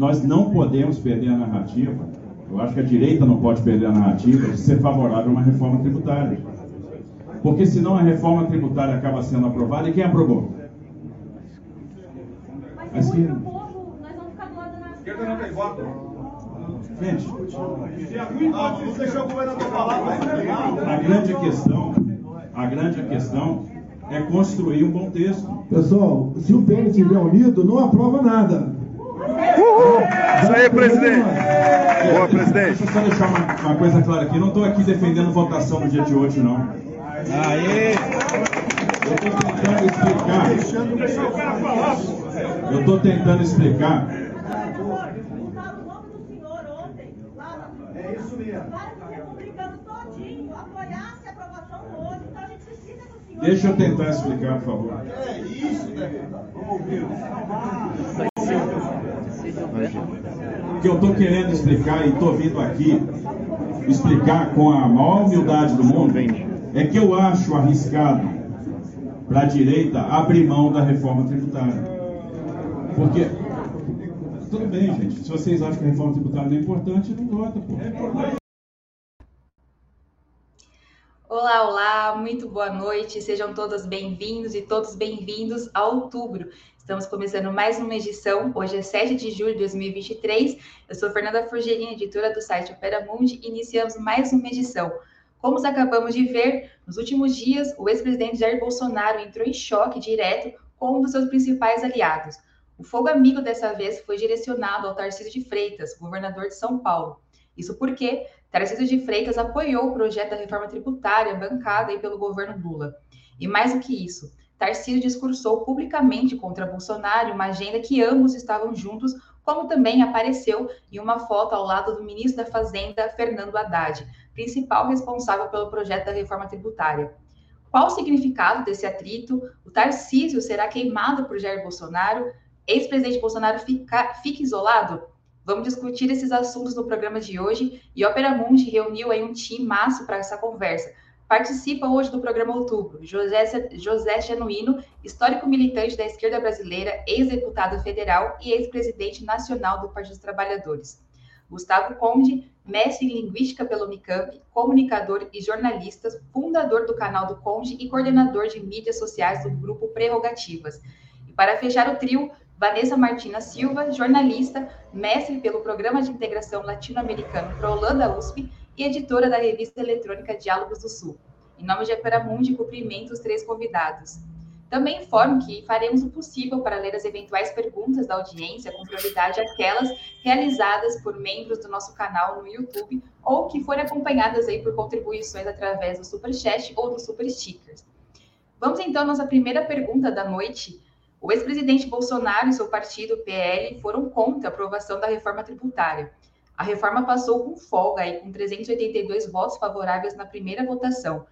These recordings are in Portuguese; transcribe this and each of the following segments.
nós não podemos perder a narrativa, eu acho que a direita não pode perder a narrativa de ser favorável a uma reforma tributária. Porque senão a reforma tributária acaba sendo aprovada e quem aprovou? A esquerda. Nós vamos ficar do lado da esquerda não tem voto. Gente, a grande questão, a grande questão é construir um bom texto. Pessoal, se o PL estiver unido, não aprova nada. Isso aí, presidente. Boa, presidente. Deixa eu só deixar uma, uma coisa clara aqui. Não estou aqui defendendo votação no dia de hoje, não. Aê! Eu estou tentando explicar. Eu estou tentando explicar. É isso mesmo. Vários republicanos todinho apoiassem a aprovação hoje, então a gente precisa do senhor. Deixa eu tentar explicar, por favor. É isso, deputado. Vamos ouvir. O que eu estou querendo explicar e estou vindo aqui explicar com a maior humildade do mundo é que eu acho arriscado para a direita abrir mão da reforma tributária. Porque, tudo bem, gente, se vocês acham que a reforma tributária não é importante, não vota, pô. Olá, olá, muito boa noite, sejam todas bem-vindos e todos bem-vindos a outubro. Estamos começando mais uma edição, hoje é 7 de julho de 2023. Eu sou Fernanda Forgerini, editora do site Opera Mundi, e iniciamos mais uma edição. Como acabamos de ver, nos últimos dias, o ex-presidente Jair Bolsonaro entrou em choque direto com um dos seus principais aliados. O fogo amigo dessa vez foi direcionado ao Tarcísio de Freitas, governador de São Paulo. Isso porque Tarcísio de Freitas apoiou o projeto da reforma tributária bancada pelo governo Lula. E mais do que isso, Tarcísio discursou publicamente contra Bolsonaro uma agenda que ambos estavam juntos, como também apareceu em uma foto ao lado do ministro da Fazenda, Fernando Haddad, principal responsável pelo projeto da reforma tributária. Qual o significado desse atrito? O Tarcísio será queimado por Jair Bolsonaro? Ex-presidente Bolsonaro fica, fica isolado? Vamos discutir esses assuntos no programa de hoje e Opera Mundi reuniu aí um time massa para essa conversa. Participa hoje do programa Outubro José, José Genuíno, histórico militante da esquerda brasileira, ex-deputado federal e ex-presidente nacional do Partido dos Trabalhadores. Gustavo Conde, mestre em linguística pelo Unicamp, comunicador e jornalista, fundador do canal do Conde e coordenador de mídias sociais do grupo Prerrogativas. E para fechar o trio, Vanessa Martina Silva, jornalista, mestre pelo Programa de Integração Latino-Americano Holanda USP e editora da revista eletrônica Diálogos do Sul. Em nome de Aperamundi, cumprimento os três convidados. Também informo que faremos o possível para ler as eventuais perguntas da audiência, com prioridade aquelas realizadas por membros do nosso canal no YouTube ou que forem acompanhadas aí por contribuições através do Superchat ou do Super Stickers. Vamos então à nossa primeira pergunta da noite, o ex-presidente Bolsonaro e seu partido, PL, foram contra a aprovação da reforma tributária. A reforma passou com folga e com 382 votos favoráveis na primeira votação.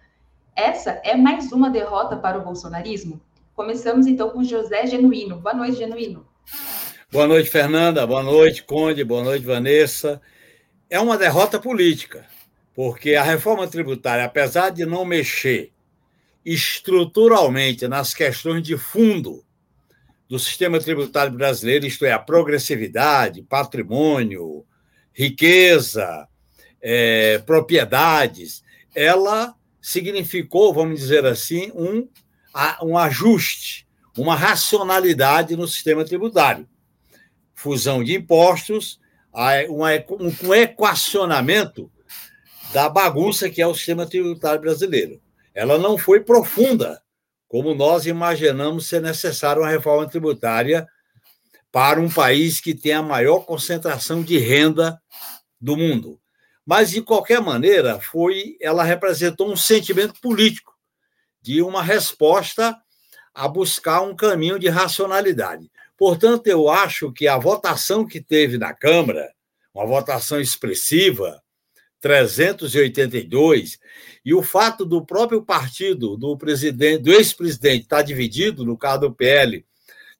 Essa é mais uma derrota para o bolsonarismo? Começamos então com José Genuíno. Boa noite, Genuíno. Boa noite, Fernanda. Boa noite, Conde. Boa noite, Vanessa. É uma derrota política, porque a reforma tributária, apesar de não mexer estruturalmente nas questões de fundo do sistema tributário brasileiro, isto é, a progressividade, patrimônio, riqueza, é, propriedades, ela significou, vamos dizer assim, um, um ajuste, uma racionalidade no sistema tributário. Fusão de impostos, um equacionamento da bagunça que é o sistema tributário brasileiro. Ela não foi profunda como nós imaginamos ser necessária uma reforma tributária para um país que tem a maior concentração de renda do mundo. Mas, de qualquer maneira, foi, ela representou um sentimento político de uma resposta a buscar um caminho de racionalidade. Portanto, eu acho que a votação que teve na Câmara, uma votação expressiva, 382, e o fato do próprio partido do presidente, do ex-presidente estar dividido, no caso do PL,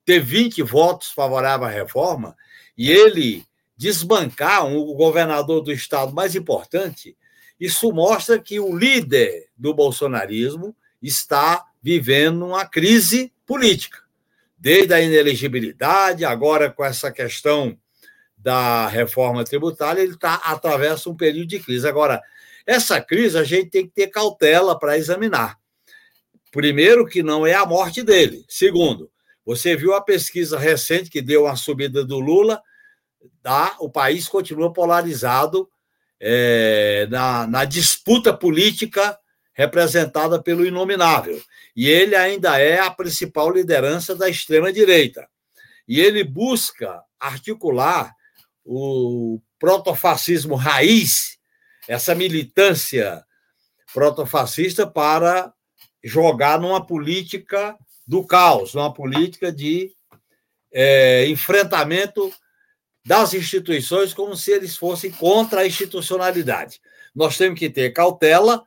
ter 20 votos favoráveis à reforma, e ele desbancar o governador do estado mais importante, isso mostra que o líder do bolsonarismo está vivendo uma crise política. Desde a inelegibilidade, agora com essa questão da reforma tributária, ele tá, atravessa um período de crise. Agora, essa crise a gente tem que ter cautela para examinar. Primeiro, que não é a morte dele. Segundo, você viu a pesquisa recente que deu a subida do Lula, o país continua polarizado é, na, na disputa política representada pelo inominável. E ele ainda é a principal liderança da extrema-direita. E ele busca articular o protofascismo raiz, essa militância protofascista, para jogar numa política do caos, numa política de é, enfrentamento das instituições como se eles fossem contra a institucionalidade. Nós temos que ter cautela.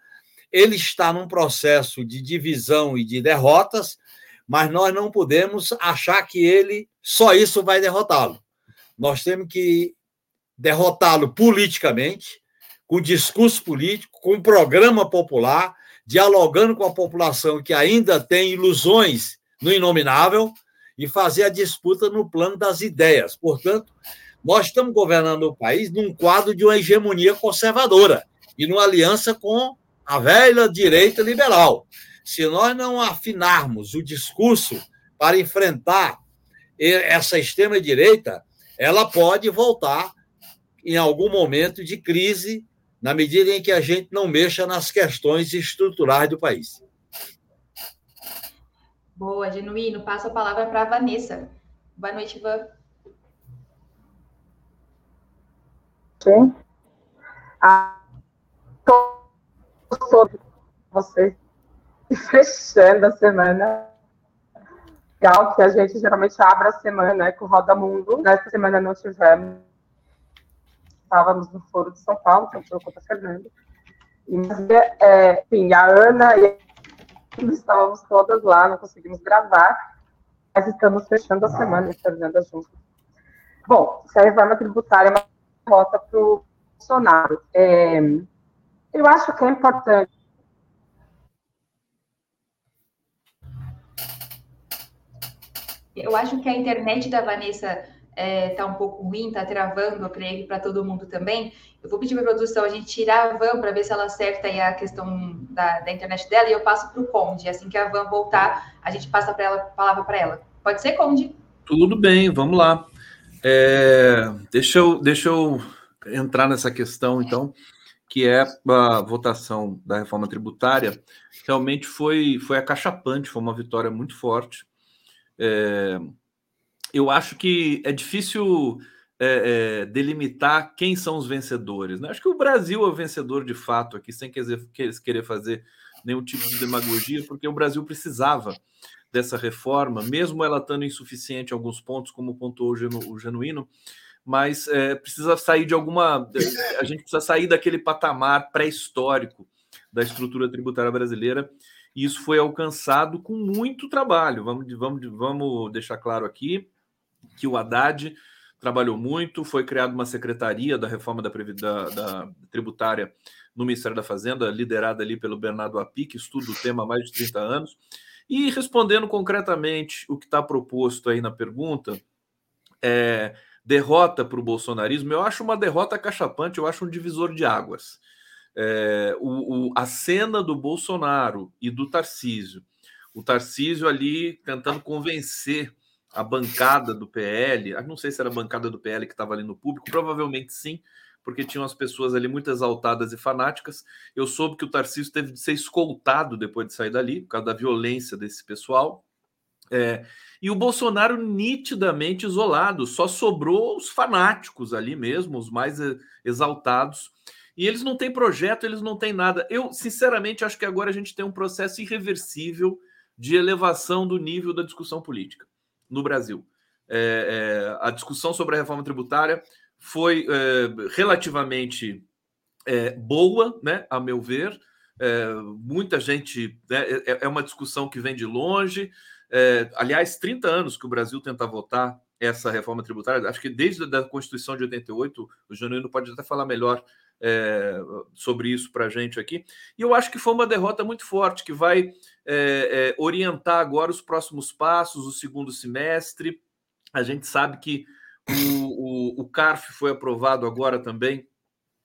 Ele está num processo de divisão e de derrotas, mas nós não podemos achar que ele só isso vai derrotá-lo. Nós temos que derrotá-lo politicamente, com discurso político, com programa popular, dialogando com a população que ainda tem ilusões no inominável e fazer a disputa no plano das ideias. Portanto, nós estamos governando o país num quadro de uma hegemonia conservadora e numa aliança com a velha direita liberal. Se nós não afinarmos o discurso para enfrentar essa extrema direita, ela pode voltar em algum momento de crise na medida em que a gente não mexa nas questões estruturais do país. Boa, Genuíno. Passo a palavra para a Vanessa. Boa noite, Ivan. Sim. Ah, sobre você fechando a semana. Legal que a gente geralmente abre a semana né, com Roda Mundo. Nessa semana não tivemos estávamos no Foro de São Paulo, que eu contra a Fernanda. E, é, enfim, a Ana e estávamos todas lá, não conseguimos gravar, mas estamos fechando a semana e Fernanda junto. Bom, se a reforma tributária é uma rota para o Bolsonaro, é, eu acho que é importante Eu acho que a internet da Vanessa é, tá um pouco ruim, tá travando, creio para todo mundo também. Eu vou pedir para a produção a gente tirar a van para ver se ela acerta aí a questão da, da internet dela e eu passo para o Conde. Assim que a van voltar, a gente passa para ela, palavra para ela. Pode ser, Conde? Tudo bem, vamos lá. É, deixa, eu, deixa eu entrar nessa questão, então, que é a votação da reforma tributária. Realmente foi, foi acachapante, foi uma vitória muito forte. É, eu acho que é difícil é, é, delimitar quem são os vencedores. Né? Acho que o Brasil é o vencedor de fato aqui, sem querer fazer nenhum tipo de demagogia, porque o Brasil precisava dessa reforma, mesmo ela estando insuficiente em alguns pontos, como pontuou o Genuíno, mas é, precisa sair de alguma. A gente precisa sair daquele patamar pré-histórico da estrutura tributária brasileira. E isso foi alcançado com muito trabalho. Vamos, vamos, vamos deixar claro aqui que o Haddad trabalhou muito, foi criada uma secretaria da reforma da, da, da, tributária no Ministério da Fazenda, liderada ali pelo Bernardo Api, que estuda o tema há mais de 30 anos. E respondendo concretamente o que está proposto aí na pergunta, é, derrota para o bolsonarismo, eu acho uma derrota cachapante, eu acho um divisor de águas. É, o, o, a cena do Bolsonaro e do Tarcísio, o Tarcísio ali tentando convencer a bancada do PL, não sei se era a bancada do PL que estava ali no público, provavelmente sim, porque tinham as pessoas ali muito exaltadas e fanáticas. Eu soube que o Tarcísio teve de ser escoltado depois de sair dali, por causa da violência desse pessoal. É, e o Bolsonaro nitidamente isolado, só sobrou os fanáticos ali mesmo, os mais exaltados. E eles não têm projeto, eles não têm nada. Eu, sinceramente, acho que agora a gente tem um processo irreversível de elevação do nível da discussão política no Brasil. É, é, a discussão sobre a reforma tributária foi é, relativamente é, boa, né, a meu ver. É, muita gente. Né, é, uma discussão que vem de longe. aliás, 30 anos que o Brasil tenta votar essa reforma tributária, acho que desde a Constituição de 88, o Janino pode até falar melhor é, sobre isso para a gente aqui. E eu acho que foi uma derrota muito forte, que vai é, é, orientar agora os próximos passos, o segundo semestre. A gente sabe que o, o, o CARF foi aprovado agora também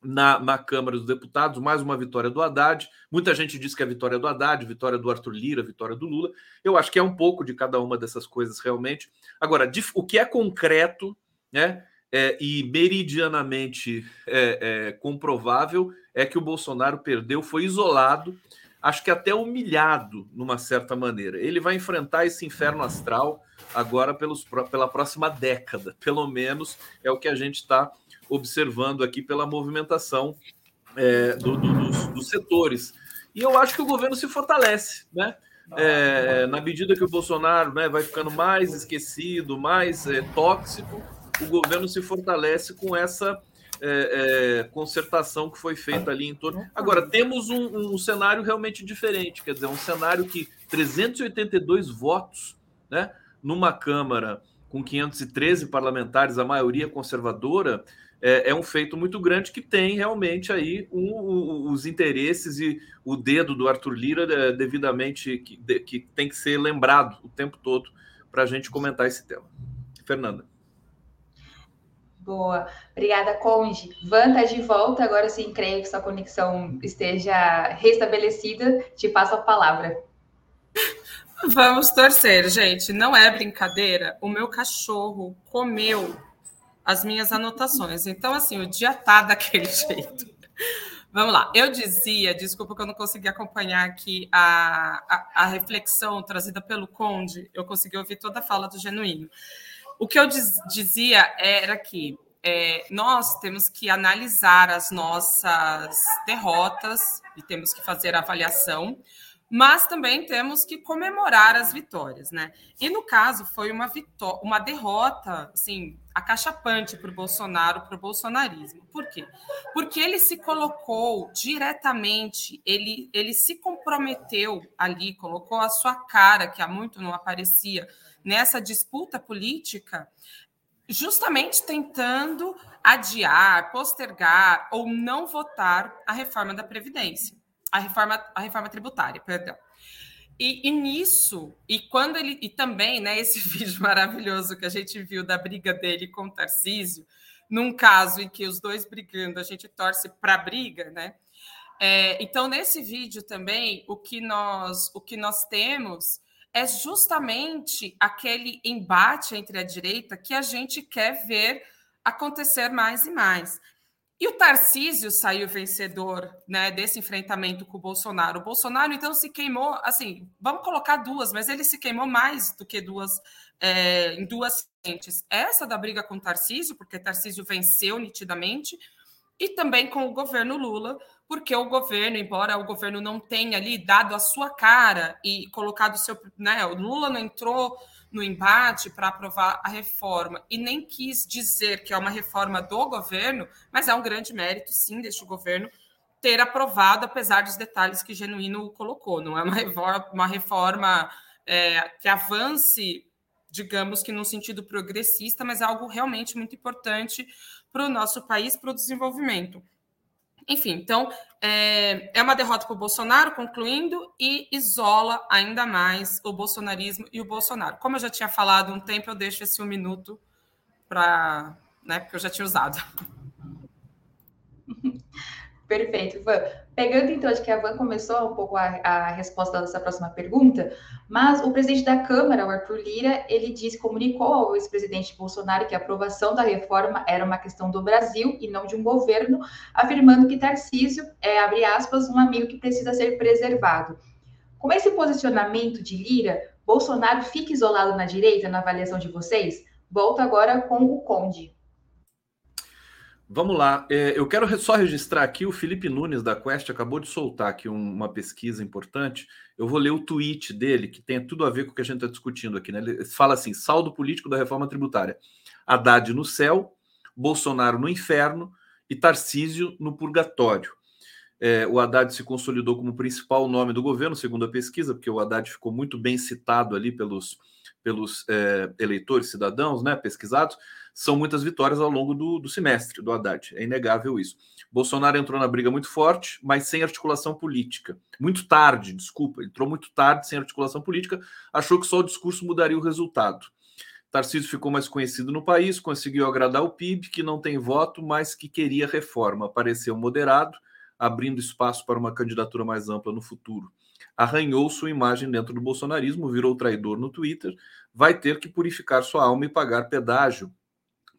na, na, Câmara dos Deputados, mais uma vitória do Haddad. Muita gente diz que é a vitória do Haddad, vitória do Arthur Lira, vitória do Lula. Eu acho que é um pouco de cada uma dessas coisas realmente. Agora, de, o que é concreto né, é, e meridianamente é, é, comprovável é que o Bolsonaro perdeu, foi isolado, acho que até humilhado, numa certa maneira. Ele vai enfrentar esse inferno astral agora pelos, pela próxima década, pelo menos é o que a gente está observando aqui pela movimentação é, do, do, dos, dos, setores. E eu acho que o governo se fortalece, né? É, na medida que o Bolsonaro né, vai ficando mais esquecido, mais é, tóxico, o governo se fortalece com essa é, é, concertação que foi feita ali em torno. Agora, temos um, um, cenário realmente diferente, quer dizer, um cenário que 382 votos, né, numa Câmara com 513 parlamentares, a maioria conservadora, é, é, um feito muito grande que tem realmente aí um, um, os interesses e o dedo do Arthur Lira é, devidamente que, de, que tem que ser lembrado o tempo todo para a gente comentar esse tema. Fernanda. Boa, obrigada, Conde. Van tá de volta, agora sim, creio que sua conexão esteja restabelecida. Te passo a palavra. Vamos torcer, gente. Não é brincadeira. O meu cachorro comeu as minhas anotações. Então, assim, o dia tá daquele jeito. Vamos lá. Eu dizia, desculpa que eu não consegui acompanhar aqui a, a, a, reflexão trazida pelo Conde, eu consegui ouvir toda a fala do Genuíno. O que eu diz, dizia era que é, nós temos que analisar as nossas derrotas e temos que fazer avaliação mas também temos que comemorar as vitórias, né? E no caso foi uma vitória, uma derrota, assim, acachapante para o Bolsonaro, para o bolsonarismo. Por quê? Porque ele se colocou diretamente, ele, ele se comprometeu ali, colocou a sua cara, que há muito não aparecia, nessa disputa política, justamente tentando adiar, postergar ou não votar a reforma da Previdência a reforma, a reforma tributária, perdão. E, e, nisso, e quando ele. E também, né, esse vídeo maravilhoso que a gente viu da briga dele com o Tarcísio, num caso em que os dois brigando, a gente torce para a briga, né? É, então, nesse vídeo também, o que nós, o que nós temos é justamente aquele embate entre a direita que a gente quer ver acontecer mais e mais. E o Tarcísio saiu vencedor né, desse enfrentamento com o Bolsonaro. O Bolsonaro, então, se queimou, assim, vamos colocar duas, mas ele se queimou mais do que duas, é, em duas frentes. Essa da briga com o Tarcísio, porque Tarcísio venceu nitidamente, e também com o governo Lula, porque o governo, embora o governo não tenha ali dado a sua cara e colocado o seu. Né, o Lula não entrou no embate para aprovar a reforma e nem quis dizer que é uma reforma do governo, mas é um grande mérito, sim, deste governo ter aprovado, apesar dos detalhes que Genuíno colocou. Não é uma reforma, uma reforma é, que avance, digamos que num sentido progressista, mas é algo realmente muito importante para o nosso país, para o desenvolvimento. Enfim, então é, é uma derrota para o Bolsonaro, concluindo, e isola ainda mais o bolsonarismo e o Bolsonaro. Como eu já tinha falado um tempo, eu deixo esse um minuto para. Né, porque eu já tinha usado. Perfeito, Ivan. Pegando então, acho que a Van começou um pouco a, a, resposta dessa próxima pergunta, mas o presidente da Câmara, o Arthur Lira, ele disse, comunicou ao ex-presidente Bolsonaro que a aprovação da reforma era uma questão do Brasil e não de um governo, afirmando que Tarcísio é, abre aspas, um amigo que precisa ser preservado. Com esse posicionamento de Lira, Bolsonaro fica isolado na direita, na avaliação de vocês? Volto agora com o Conde. Vamos lá. É, eu quero só registrar aqui o Felipe Nunes da Quest acabou de soltar aqui uma pesquisa importante. Eu vou ler o tweet dele, que tem tudo a ver com o que a gente está discutindo aqui. Né? Ele fala assim: saldo político da reforma tributária. Haddad no céu, Bolsonaro no inferno e Tarcísio no purgatório. É, o Haddad se consolidou como principal nome do governo, segundo a pesquisa, porque o Haddad ficou muito bem citado ali pelos, pelos é, eleitores, cidadãos, né, pesquisados são muitas vitórias ao longo do, do semestre do Haddad. É inegável isso. Bolsonaro entrou na briga muito forte, mas sem articulação política. Muito tarde, desculpa, entrou muito tarde, sem articulação política, achou que só o discurso mudaria o resultado. Tarcísio ficou mais conhecido no país, conseguiu agradar o PIB, que não tem voto, mas que queria reforma. Apareceu moderado, abrindo espaço para uma candidatura mais ampla no futuro. Arranhou sua imagem dentro do bolsonarismo, virou traidor no Twitter, vai ter que purificar sua alma e pagar pedágio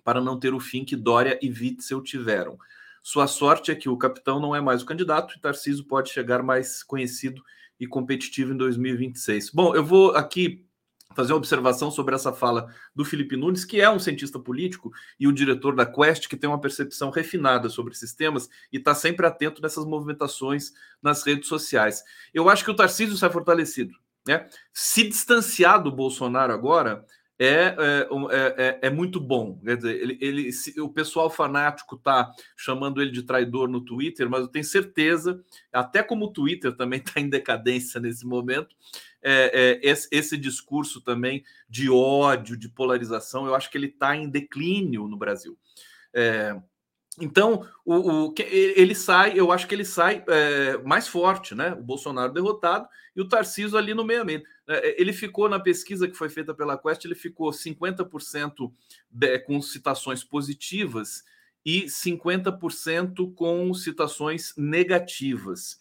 para não ter o fim que Dória e Witzel tiveram. Sua sorte é que o capitão não é mais o candidato e Tarcísio pode chegar mais conhecido e competitivo em 2026. Bom, eu vou aqui fazer uma observação sobre essa fala do Felipe Nunes, que é um cientista político e o diretor da Quest, que tem uma percepção refinada sobre esses temas e está sempre atento nessas movimentações nas redes sociais. Eu acho que o Tarcísio sai fortalecido. Né? Se distanciar do Bolsonaro agora é, é, é, é, é muito bom. Quer dizer, ele, ele, se, o pessoal fanático está chamando ele de traidor no Twitter, mas eu tenho certeza, até como o Twitter também está em decadência nesse momento, é, é, esse, esse, discurso também de ódio, de polarização, eu acho que ele está em declínio no Brasil. É, então, o, o, ele sai, eu acho que ele sai é, mais forte, né? O Bolsonaro derrotado e o Tarciso ali no meio a meio. É, ele ficou na pesquisa que foi feita pela Quest, ele ficou 50% com citações positivas e 50% com citações negativas.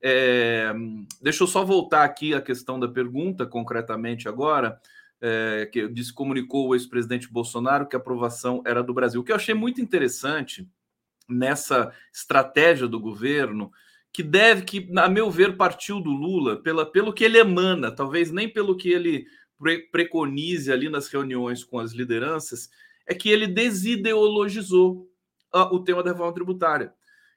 É, deixa eu só voltar aqui à questão da pergunta, concretamente agora, é, que disse comunicou o ex-presidente Bolsonaro que a aprovação era do Brasil. O que eu achei muito interessante nessa estratégia do governo, que deve, que, a meu ver, partiu do Lula pela, pelo que ele emana, talvez nem pelo que ele pre preconize ali nas reuniões com as lideranças, é que ele desideologizou o tema da reforma tributária.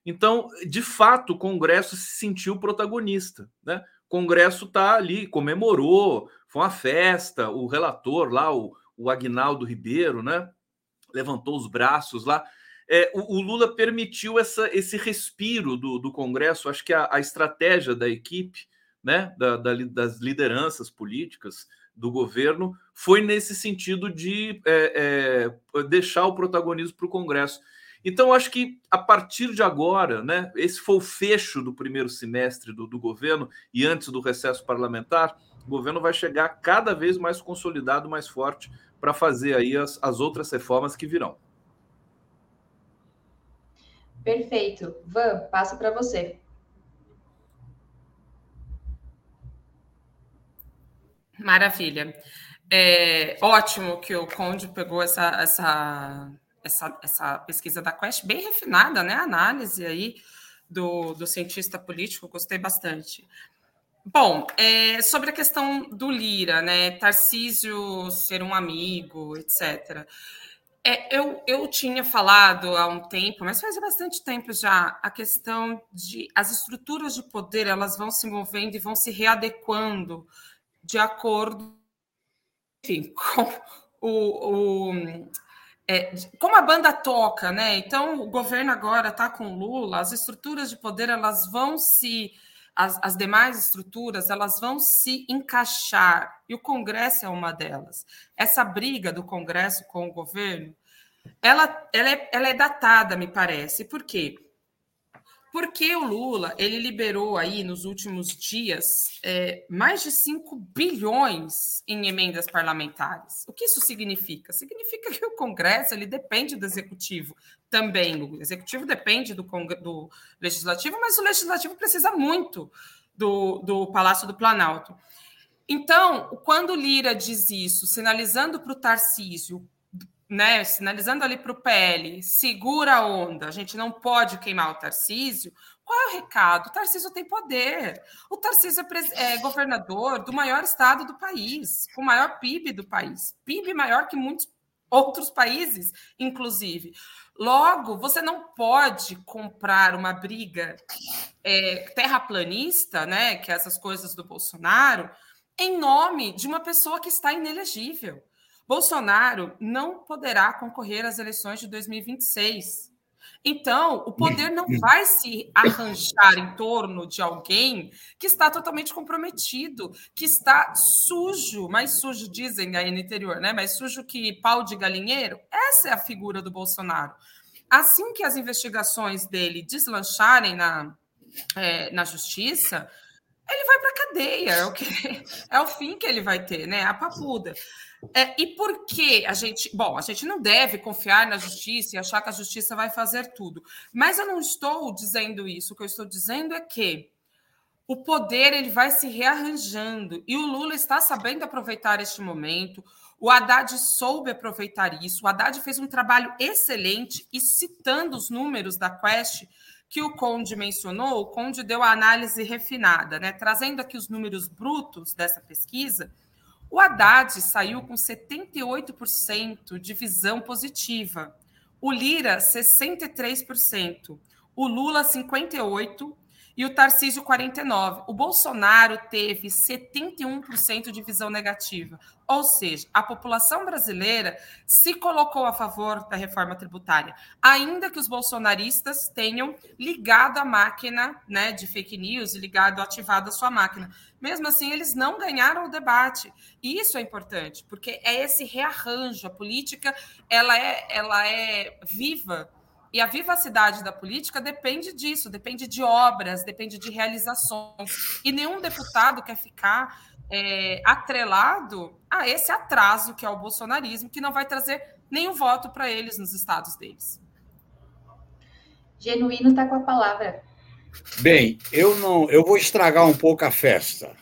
Então, de fato, o Congresso se sentiu protagonista. Né? O Congresso está ali, comemorou, foi uma festa. O relator lá, o, o Agnaldo Ribeiro, né? levantou os braços lá. É, o, o, Lula permitiu essa, esse respiro do, do Congresso. Acho que a, a estratégia da equipe, né? Da, da, das lideranças políticas do governo, foi nesse sentido de é, é, deixar o protagonismo para o Congresso. Então, acho que a partir de agora, né, esse foi o fecho do primeiro semestre do, do governo e antes do recesso parlamentar, o governo vai chegar cada vez mais consolidado, mais forte para fazer aí as, as outras reformas que virão. Perfeito. Van, passo para você. Maravilha. É, ótimo que o Conde pegou essa, essa essa, essa pesquisa da Quest, bem refinada, né? A análise aí do, do cientista político, gostei bastante. Bom, é, sobre a questão do Lira, né? Tarcísio ser um amigo, etc. É, eu, eu tinha falado há um tempo, mas faz bastante tempo já, a questão de as estruturas de poder elas vão se movendo e vão se readequando de acordo enfim, com o, o é, como a banda toca, né? Então o governo agora está com Lula, as estruturas de poder elas vão se as, as, demais estruturas elas vão se encaixar e o Congresso é uma delas. Essa briga do Congresso com o governo, ela, ela, é, ela é datada, me parece. Por quê? Porque o Lula ele liberou aí nos últimos dias é, mais de 5 bilhões em emendas parlamentares. O que isso significa? Significa que o Congresso ele depende do Executivo também. O Executivo depende do, do Legislativo, mas o Legislativo precisa muito do, do Palácio do Planalto. Então, quando Lira diz isso, sinalizando para o Tarcísio né, sinalizando ali para o PL, segura a onda, a gente não pode queimar o Tarcísio. Qual é o recado? O Tarcísio tem poder. O Tarcísio é, é governador do maior estado do país, com o maior PIB do país. PIB maior que muitos outros países, inclusive. Logo, você não pode comprar uma briga é, terraplanista, né, que é essas coisas do Bolsonaro, em nome de uma pessoa que está inelegível. Bolsonaro não poderá concorrer às eleições de 2026. Então, o poder não vai se arranjar em torno de alguém que está totalmente comprometido, que está sujo, mais sujo, dizem aí no interior, né? Mais sujo que pau de galinheiro. Essa é a figura do Bolsonaro. Assim que as investigações dele deslancharem na, é, na justiça, ele vai para a cadeia, é o, que, é o fim que ele vai ter, né? A papuda. É, e por que a gente. Bom, a gente não deve confiar na justiça e achar que a justiça vai fazer tudo. Mas eu não estou dizendo isso. O que eu estou dizendo é que o poder ele vai se rearranjando e o Lula está sabendo aproveitar este momento. O Haddad soube aproveitar isso. O Haddad fez um trabalho excelente e citando os números da Quest que o Conde mencionou, o Conde deu a análise refinada, né? Trazendo aqui os números brutos dessa pesquisa, o Haddad saiu com 78% de visão positiva, o Lira 63%, o Lula 58% e o Tarcísio 49. O Bolsonaro teve 71% de visão negativa. Ou seja, a população brasileira se colocou a favor da reforma tributária, ainda que os bolsonaristas tenham ligado a máquina né, de fake news ligado, ativado a sua máquina. Mesmo assim, eles não ganharam o debate. E isso é importante, porque é esse rearranjo. A política ela é, ela é viva e a vivacidade da política depende disso, depende de obras, depende de realizações. E nenhum deputado quer ficar é, atrelado a esse atraso que é o bolsonarismo, que não vai trazer nenhum voto para eles nos estados deles. Genuíno está com a palavra. Bem, eu não, eu vou estragar um pouco a festa.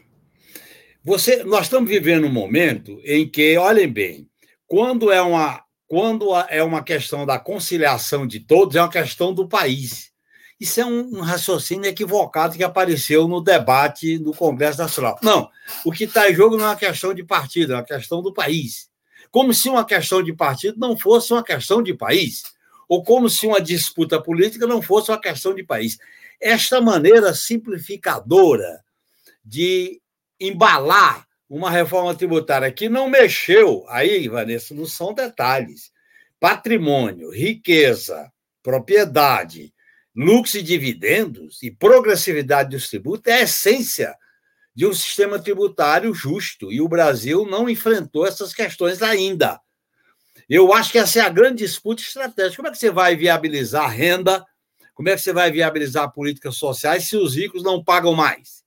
Você, nós estamos vivendo um momento em que, olhem bem, quando é uma quando é uma questão da conciliação de todos, é uma questão do país. Isso é um, raciocínio equivocado que apareceu no debate do Congresso Nacional. Não, o que está em jogo não é uma questão de partido, é uma questão do país. Como se uma questão de partido não fosse uma questão de país, ou como se uma disputa política não fosse uma questão de país. Esta maneira simplificadora de embalar uma reforma tributária que não mexeu, aí, Vanessa, não são detalhes. Patrimônio, riqueza, propriedade, lucros e dividendos e progressividade dos tributos é a essência de um sistema tributário justo. E o Brasil não enfrentou essas questões ainda. Eu acho que essa é a grande disputa estratégica. Como é que você vai viabilizar a renda? Como é que você vai viabilizar políticas sociais se os ricos não pagam mais?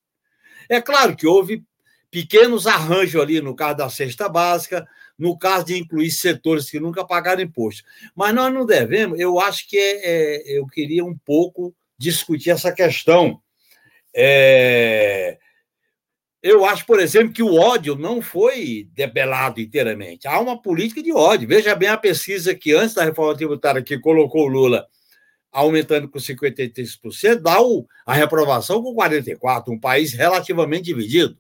É claro que houve pequenos arranjos ali no caso da cesta básica, no caso de incluir setores que nunca pagaram imposto. Mas nós não devemos, eu acho que é, é, eu queria um pouco discutir essa questão. É, eu acho, por exemplo, que o ódio não foi debelado inteiramente. Há uma política de ódio. Veja bem a pesquisa que, antes da reforma tributária, que colocou o Lula aumentando com 53%, dá o, a reprovação com 44%, um país relativamente dividido.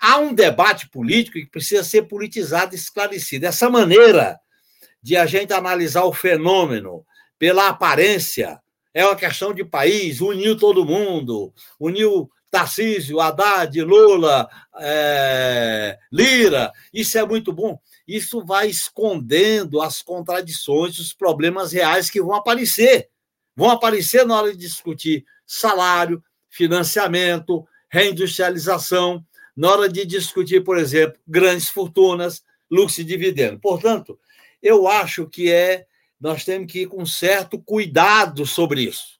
Há um debate político que precisa ser politizado e esclarecido. Essa maneira de a gente analisar o fenômeno pela aparência é uma questão de país, uniu todo mundo, uniu Tarcísio, Haddad, Lula, é, Lira, isso é muito bom. Isso vai escondendo as contradições, os problemas reais que vão aparecer. Vão aparecer na hora de discutir salário, financiamento, reindustrialização, na hora de discutir, por exemplo, grandes fortunas, lucro e dividendo. Portanto, eu acho que é nós temos que ir com certo cuidado sobre isso,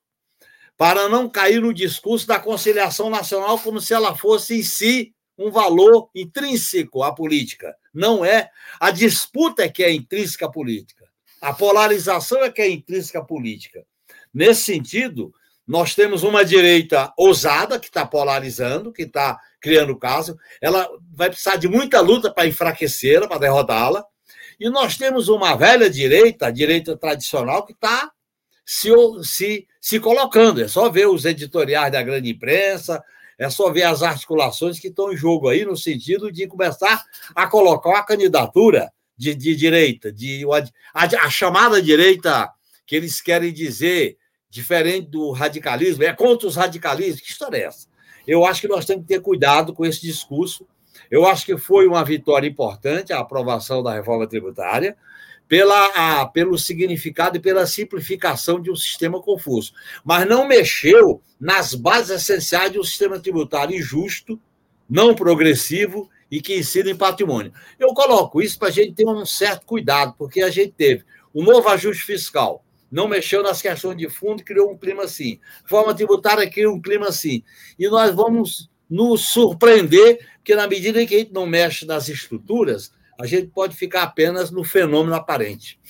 para não cair no discurso da conciliação nacional como se ela fosse em si um valor intrínseco à política. Não é. A disputa é que é intrínseca à política. A polarização é que é intrínseca à política. Nesse sentido, nós temos uma direita ousada, que está polarizando, que está criando caso. Ela vai precisar de muita luta para enfraquecê-la, para derrotá-la. E nós temos uma velha direita, a direita tradicional, que está se, se, se colocando. É só ver os editoriais da grande imprensa, é só ver as articulações que estão em jogo aí, no sentido de começar a colocar uma candidatura de, de direita, de, a, a chamada direita que eles querem dizer diferente do radicalismo, é contra os radicalismos. Que história é essa? Eu acho que nós temos que ter cuidado com esse discurso. Eu acho que foi uma vitória importante a aprovação da reforma tributária, pela, a, pelo significado e pela simplificação de um sistema confuso. Mas não mexeu nas bases essenciais de um sistema tributário justo, não progressivo e que ensina em patrimônio. Eu coloco isso para a gente ter um certo cuidado, porque a gente teve o um novo ajuste fiscal, não mexeu nas questões de fundo, criou um clima assim. Forma tributária criou um clima assim. E nós vamos nos surpreender, porque na medida em que a gente não mexe nas estruturas, a gente pode ficar apenas no fenômeno aparente.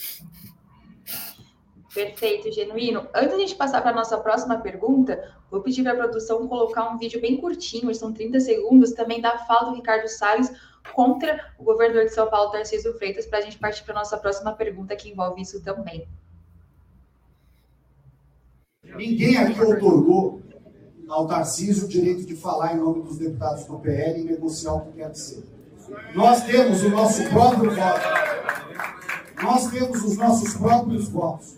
Perfeito, genuíno. Antes de a gente passar para a nossa próxima pergunta, vou pedir para a produção colocar um vídeo bem curtinho, são 30 segundos, também da fala do Ricardo Salles contra o governador de São Paulo, Tarcísio Freitas, para a gente partir para a nossa próxima pergunta, que envolve isso também. Ninguém aqui otorgou ao Tarcísio o direito de falar em nome dos deputados do PL e negociar o que quer que seja. Nós temos o nosso próprio voto. Nós temos os nossos próprios votos.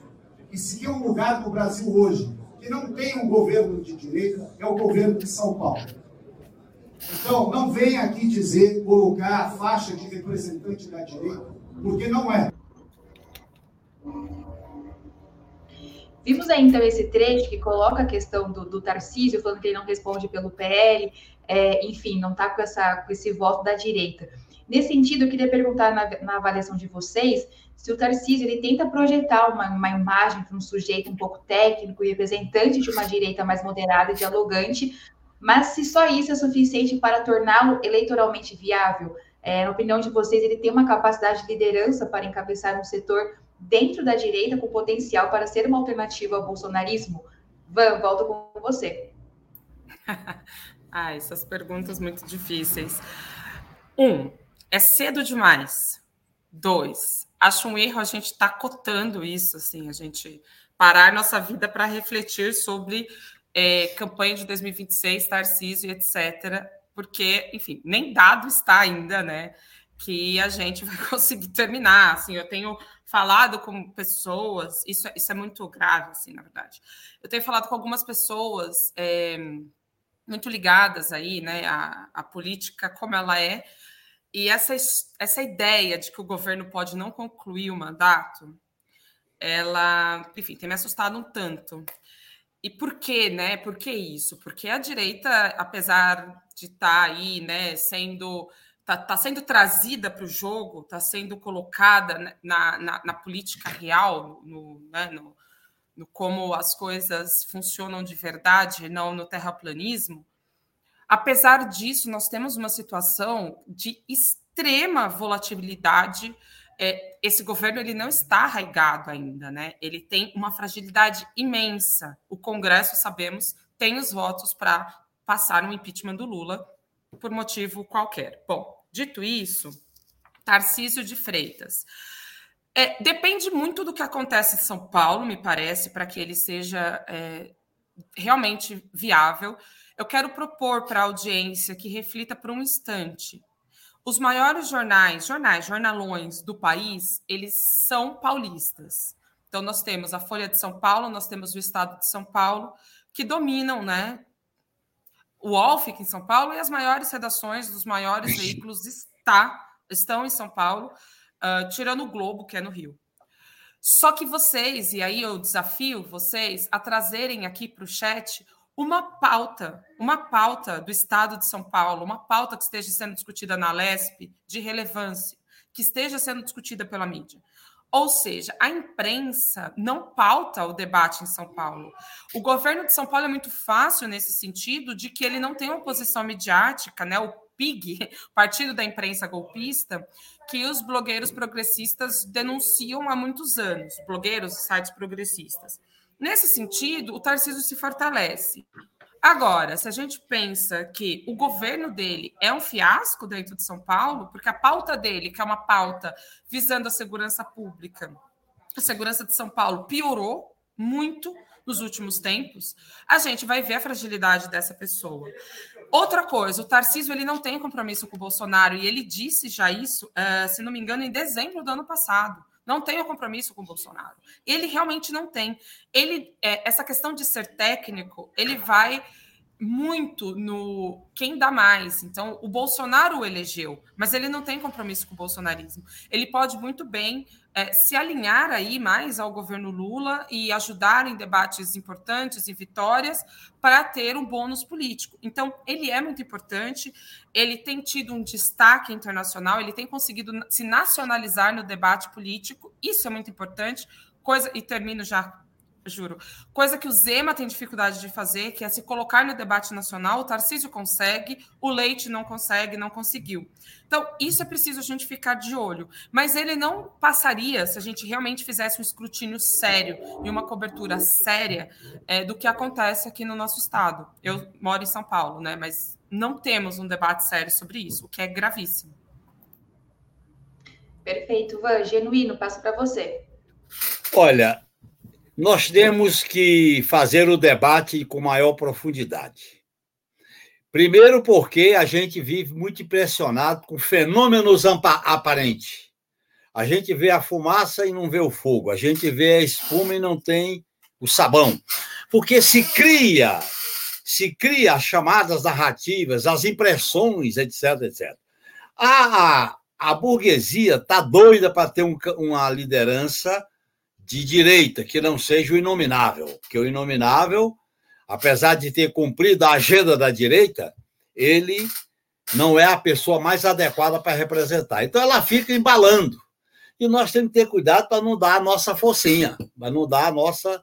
E se tem um lugar no Brasil hoje que não tem um governo de direita, é o governo de São Paulo. Então, não venha aqui dizer, colocar a faixa de representante da direita, porque não é. Vimos aí, então, esse trecho que coloca a questão do, do Tarcísio, falando que ele não responde pelo PL, é, enfim, não está com, com esse voto da direita. Nesse sentido, eu queria perguntar na, na avaliação de vocês se o Tarcísio ele tenta projetar uma, uma imagem para um sujeito um pouco técnico e representante de uma direita mais moderada e dialogante, mas se só isso é suficiente para torná-lo eleitoralmente viável. É, na opinião de vocês, ele tem uma capacidade de liderança para encabeçar um setor dentro da direita com potencial para ser uma alternativa ao bolsonarismo? Van, volto com você. ah, essas perguntas muito difíceis. Um, é cedo demais. Dois, acho um erro a gente estar tá cotando isso, assim, a gente parar nossa vida para refletir sobre é, campanha de 2026, Tarcísio, etc. Porque, enfim, nem dado está ainda, né? Que a gente vai conseguir terminar. Assim, eu tenho falado com pessoas, isso, é, isso é muito grave, assim, na verdade. Eu tenho falado com algumas pessoas é, muito ligadas aí, né, à, à política como ela é, e essa, essa ideia de que o governo pode não concluir o mandato, ela, enfim, tem me assustado um tanto. E por quê, né? Por que isso? Porque a direita, apesar de estar tá aí, né, sendo tá, tá sendo trazida para o jogo, está sendo colocada na, na, na política real, no, né, no, no, como as coisas funcionam de verdade, não no terraplanismo. Apesar disso, nós temos uma situação de extrema volatilidade. É, esse governo ele não está arraigado ainda, né? Ele tem uma fragilidade imensa. O Congresso, sabemos, tem os votos para passar um impeachment do Lula por motivo qualquer. Bom, dito isso, Tarcísio de Freitas. É, depende muito do que acontece em São Paulo, me parece, para que ele seja é, realmente viável eu quero propor para a audiência que reflita por um instante. Os maiores jornais, jornais, jornalões do país, eles são paulistas. Então, nós temos a Folha de São Paulo, nós temos o Estado de São Paulo, que dominam, né? O UOL fica em São Paulo e as maiores redações dos maiores veículos está, estão em São Paulo, uh, tirando o Globo, que é no Rio. Só que vocês, e aí eu desafio vocês a trazerem aqui para o chat uma pauta, uma pauta do Estado de São Paulo, uma pauta que esteja sendo discutida na LESP de relevância, que esteja sendo discutida pela mídia. Ou seja, a imprensa não pauta o debate em São Paulo. O governo de São Paulo é muito fácil nesse sentido de que ele não tem uma posição midiática, né? O PIG, Partido da Imprensa Golpista, que os blogueiros progressistas denunciam há muitos anos, blogueiros sites progressistas. Nesse sentido, o Tarcísio se fortalece. Agora, se a gente pensa que o governo dele é um fiasco dentro de São Paulo, porque a pauta dele, que é uma pauta visando a segurança pública, a segurança de São Paulo piorou muito nos últimos tempos, a gente vai ver a fragilidade dessa pessoa. Outra coisa, o Tarcísio ele não tem compromisso com o Bolsonaro e ele disse já isso, uh, se não me engano, em dezembro do ano passado não tem o compromisso com o Bolsonaro. Ele realmente não tem. Ele, é, essa questão de ser técnico, ele vai muito no quem dá mais. Então, o Bolsonaro o elegeu, mas ele não tem compromisso com o bolsonarismo. Ele pode muito bem é, se alinhar aí mais ao governo Lula e ajudar em debates importantes e vitórias para ter um bônus político. Então, ele é muito importante, ele tem tido um destaque internacional, ele tem conseguido se nacionalizar no debate político, isso é muito importante. Coisa, e termino já juro. Coisa que o Zema tem dificuldade de fazer, que é se colocar no debate nacional. O Tarcísio consegue, o Leite não consegue, não conseguiu. Então, isso é preciso a gente ficar de olho. Mas ele não passaria, se a gente realmente fizesse um escrutínio sério e uma cobertura séria é, do que acontece aqui no nosso estado. Eu moro em São Paulo, né? Mas não temos um debate sério sobre isso, o que é gravíssimo. Perfeito, Van. Genuíno, passo para você. Olha, nós temos que fazer o debate com maior profundidade. Primeiro, porque a gente vive muito impressionado com fenômenos aparentes. A gente vê a fumaça e não vê o fogo. A gente vê a espuma e não tem o sabão. Porque se cria, se cria as chamadas narrativas, as impressões, etc, etc. A, a burguesia está doida para ter um, uma liderança de direita, que não seja o inominável. Porque o inominável, apesar de ter cumprido a agenda da direita, ele não é a pessoa mais adequada para representar. Então ela fica embalando. E nós temos que ter cuidado para não dar a nossa forcinha, para não dar a nossa,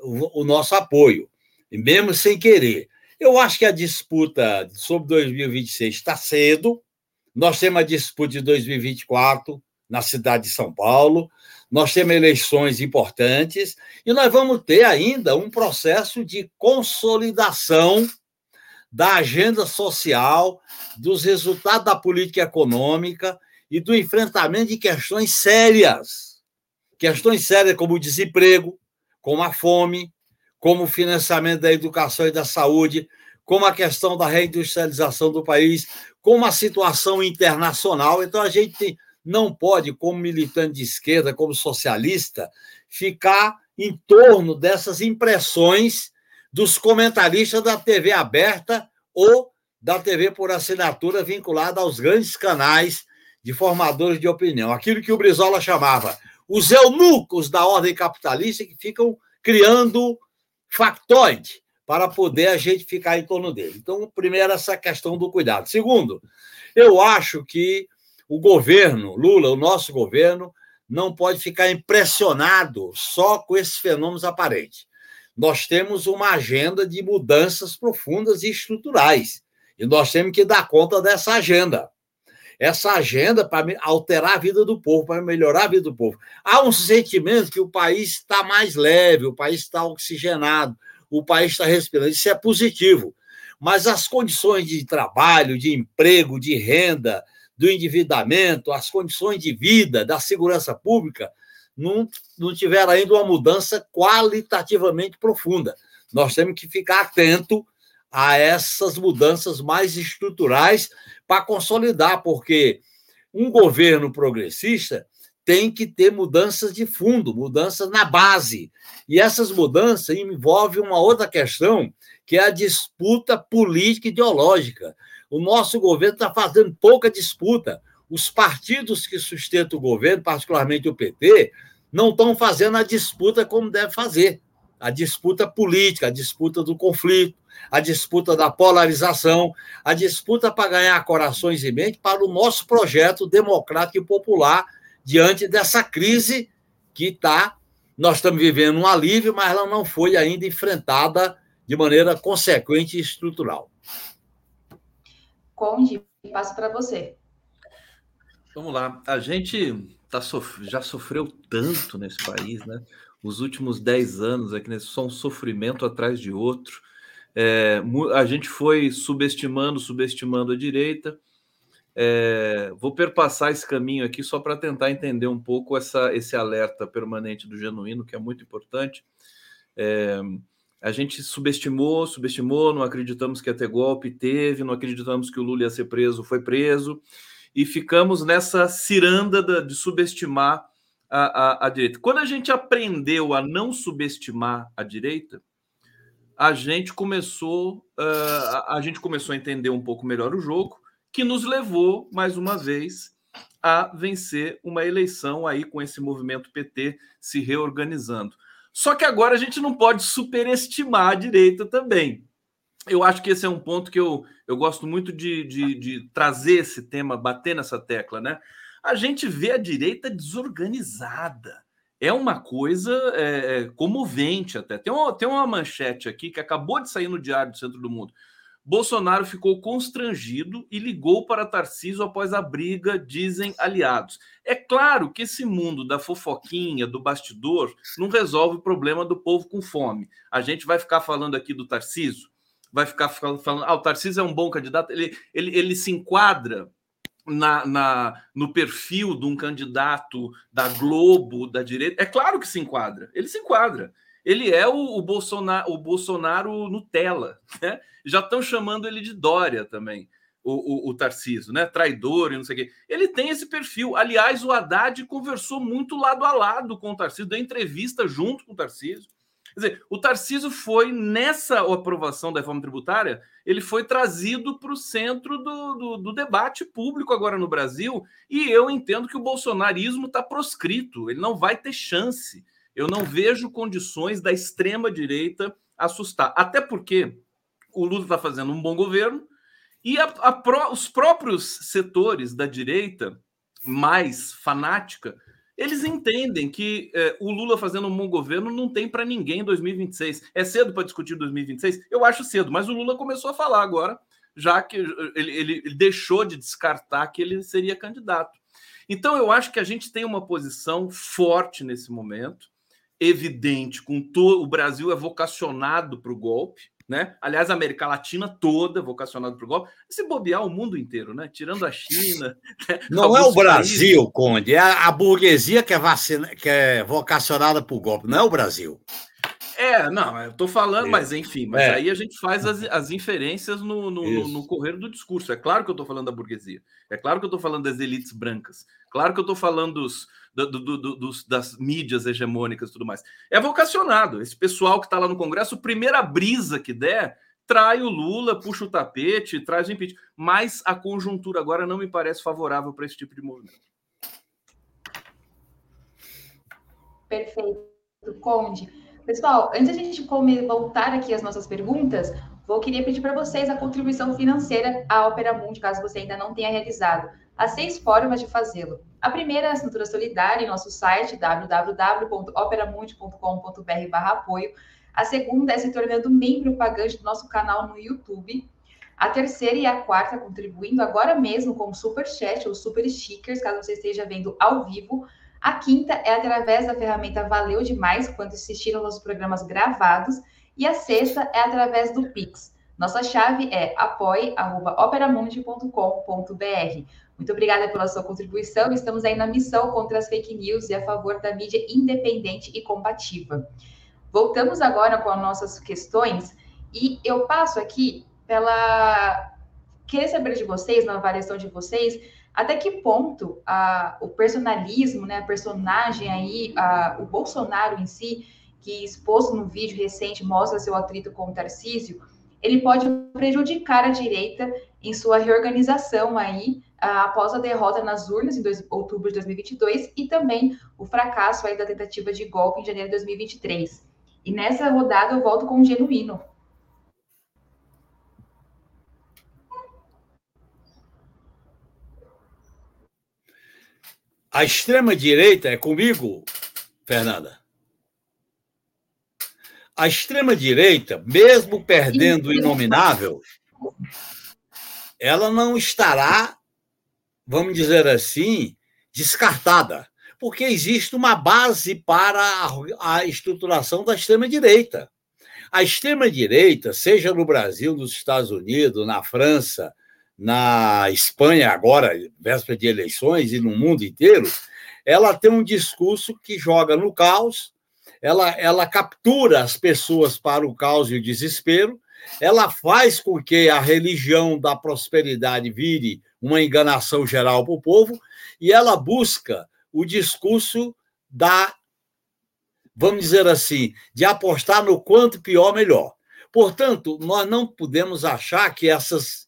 o, o nosso apoio, mesmo sem querer. Eu acho que a disputa sobre 2026 está cedo. Nós temos a disputa de 2024 na cidade de São Paulo nós temos eleições importantes e nós vamos ter ainda um processo de consolidação da agenda social, dos resultados da política econômica e do enfrentamento de questões sérias. Questões sérias como o desemprego, como a fome, como o financiamento da educação e da saúde, como a questão da reindustrialização do país, como a situação internacional. Então, a gente tem não pode, como militante de esquerda, como socialista, ficar em torno dessas impressões dos comentaristas da TV aberta ou da TV por assinatura vinculada aos grandes canais de formadores de opinião. Aquilo que o Brizola chamava os eunucos da ordem capitalista que ficam criando factoide para poder a gente ficar em torno dele. Então, primeiro, essa questão do cuidado. Segundo, eu acho que o governo, Lula, o nosso governo, não pode ficar impressionado só com esses fenômenos aparentes. Nós temos uma agenda de mudanças profundas e estruturais. E nós temos que dar conta dessa agenda. Essa agenda para alterar a vida do povo, para melhorar a vida do povo. Há um sentimento que o país está mais leve, o país está oxigenado, o país está respirando. Isso é positivo. Mas as condições de trabalho, de emprego, de renda, do endividamento, as condições de vida, da segurança pública, não, não tiveram ainda uma mudança qualitativamente profunda. Nós temos que ficar atento a essas mudanças mais estruturais para consolidar, porque um governo progressista tem que ter mudanças de fundo, mudanças na base. E essas mudanças envolvem uma outra questão, que é a disputa política ideológica. O nosso governo está fazendo pouca disputa. Os partidos que sustentam o governo, particularmente o PT, não estão fazendo a disputa como deve fazer. A disputa política, a disputa do conflito, a disputa da polarização, a disputa para ganhar corações e mente para o nosso projeto democrático e popular diante dessa crise que está. Nós estamos vivendo um alívio, mas ela não foi ainda enfrentada de maneira consequente e estrutural. Conde, passo para você. Vamos lá. A gente tá sof... já sofreu tanto nesse país, né? Os últimos 10 anos aqui, né? só um sofrimento atrás de outro. É, a gente foi subestimando, subestimando a direita. É, vou perpassar esse caminho aqui só para tentar entender um pouco essa, esse alerta permanente do genuíno, que é muito importante. É, a gente subestimou, subestimou, não acreditamos que ter golpe, teve, não acreditamos que o Lula ia ser preso, foi preso, e ficamos nessa ciranda de subestimar a, a, a direita. Quando a gente aprendeu a não subestimar a direita, a gente começou uh, a, a gente começou a entender um pouco melhor o jogo, que nos levou mais uma vez a vencer uma eleição aí com esse movimento PT se reorganizando. Só que agora a gente não pode superestimar a direita também. Eu acho que esse é um ponto que eu, eu gosto muito de, de, de trazer esse tema, bater nessa tecla, né? A gente vê a direita desorganizada. é uma coisa é, é, comovente até. Tem uma, tem uma manchete aqui que acabou de sair no Diário do Centro do Mundo. Bolsonaro ficou constrangido e ligou para Tarcísio após a briga, dizem aliados. É claro que esse mundo da fofoquinha, do bastidor, não resolve o problema do povo com fome. A gente vai ficar falando aqui do Tarcísio, vai ficar falando, ah, o Tarcísio é um bom candidato, ele, ele, ele se enquadra na, na, no perfil de um candidato da Globo, da direita. É claro que se enquadra, ele se enquadra. Ele é o, o Bolsonaro, o Bolsonaro Nutella, né? Já estão chamando ele de Dória também, o, o, o né? Traidor e não sei o quê. Ele tem esse perfil. Aliás, o Haddad conversou muito lado a lado com o Tarciso, deu entrevista junto com o Tarciso. Quer dizer, o Tarciso foi, nessa aprovação da reforma tributária, ele foi trazido para o centro do, do, do, debate público agora no Brasil, e eu entendo que o bolsonarismo está proscrito, ele não vai ter chance. Eu não vejo condições da extrema-direita assustar. Até porque o Lula está fazendo um bom governo e a, a os próprios setores da direita mais fanática eles entendem que eh, o Lula fazendo um bom governo não tem para ninguém em 2026. É cedo para discutir 2026? Eu acho cedo, mas o Lula começou a falar agora, já que ele, ele deixou de descartar que ele seria candidato. Então, eu acho que a gente tem uma posição forte nesse momento evidente, com todo o Brasil é vocacionado para o golpe, né? Aliás, a América Latina toda vocacionada para o golpe. Se bobear o mundo inteiro, né? Tirando a China. Né? Não é o Brasil, países. Conde, é a burguesia que é, vacina, que é vocacionada para o golpe, não é o Brasil. É, não, eu estou falando, mas enfim, mas é. aí a gente faz as, as inferências no, no, no, no correr do discurso. É claro que eu estou falando da burguesia, é claro que eu estou falando das elites brancas, claro que eu estou falando dos, do, do, do, dos, das mídias hegemônicas e tudo mais. É vocacionado. Esse pessoal que está lá no Congresso, primeira brisa que der, trai o Lula, puxa o tapete, traz o impeachment. Mas a conjuntura agora não me parece favorável para esse tipo de movimento. Perfeito, Conde. Pessoal, antes de a gente voltar aqui às nossas perguntas, vou querer pedir para vocês a contribuição financeira à Opera Mundi, caso você ainda não tenha realizado. Há seis formas de fazê-lo. A primeira é a assinatura solidária em nosso site www.operamundi.com.br apoio. A segunda é se tornando membro pagante do nosso canal no YouTube. A terceira e a quarta contribuindo agora mesmo com Super Chat ou Super Stickers, caso você esteja vendo ao vivo. A quinta é através da ferramenta Valeu Demais, quando assistiram nossos programas gravados. E a sexta é através do Pix. Nossa chave é apoie.operamundi.com.br. Muito obrigada pela sua contribuição. Estamos aí na missão contra as fake news e a favor da mídia independente e combativa. Voltamos agora com as nossas questões e eu passo aqui pela. Queria saber de vocês, na avaliação de vocês, até que ponto a, o personalismo, né, a personagem aí, a, o Bolsonaro em si, que exposto no vídeo recente mostra seu atrito com o Tarcísio, ele pode prejudicar a direita em sua reorganização aí após a derrota nas urnas em dois, outubro de 2022 e também o fracasso aí da tentativa de golpe em janeiro de 2023. E nessa rodada eu volto com o genuíno. A extrema direita é comigo, Fernanda. A extrema direita, mesmo perdendo o inominável, ela não estará vamos dizer assim, descartada, porque existe uma base para a estruturação da extrema-direita. A extrema-direita, seja no Brasil, nos Estados Unidos, na França, na Espanha, agora, véspera de eleições, e no mundo inteiro, ela tem um discurso que joga no caos, ela, ela captura as pessoas para o caos e o desespero, ela faz com que a religião da prosperidade vire uma enganação geral para o povo, e ela busca o discurso da, vamos dizer assim, de apostar no quanto pior, melhor. Portanto, nós não podemos achar que essas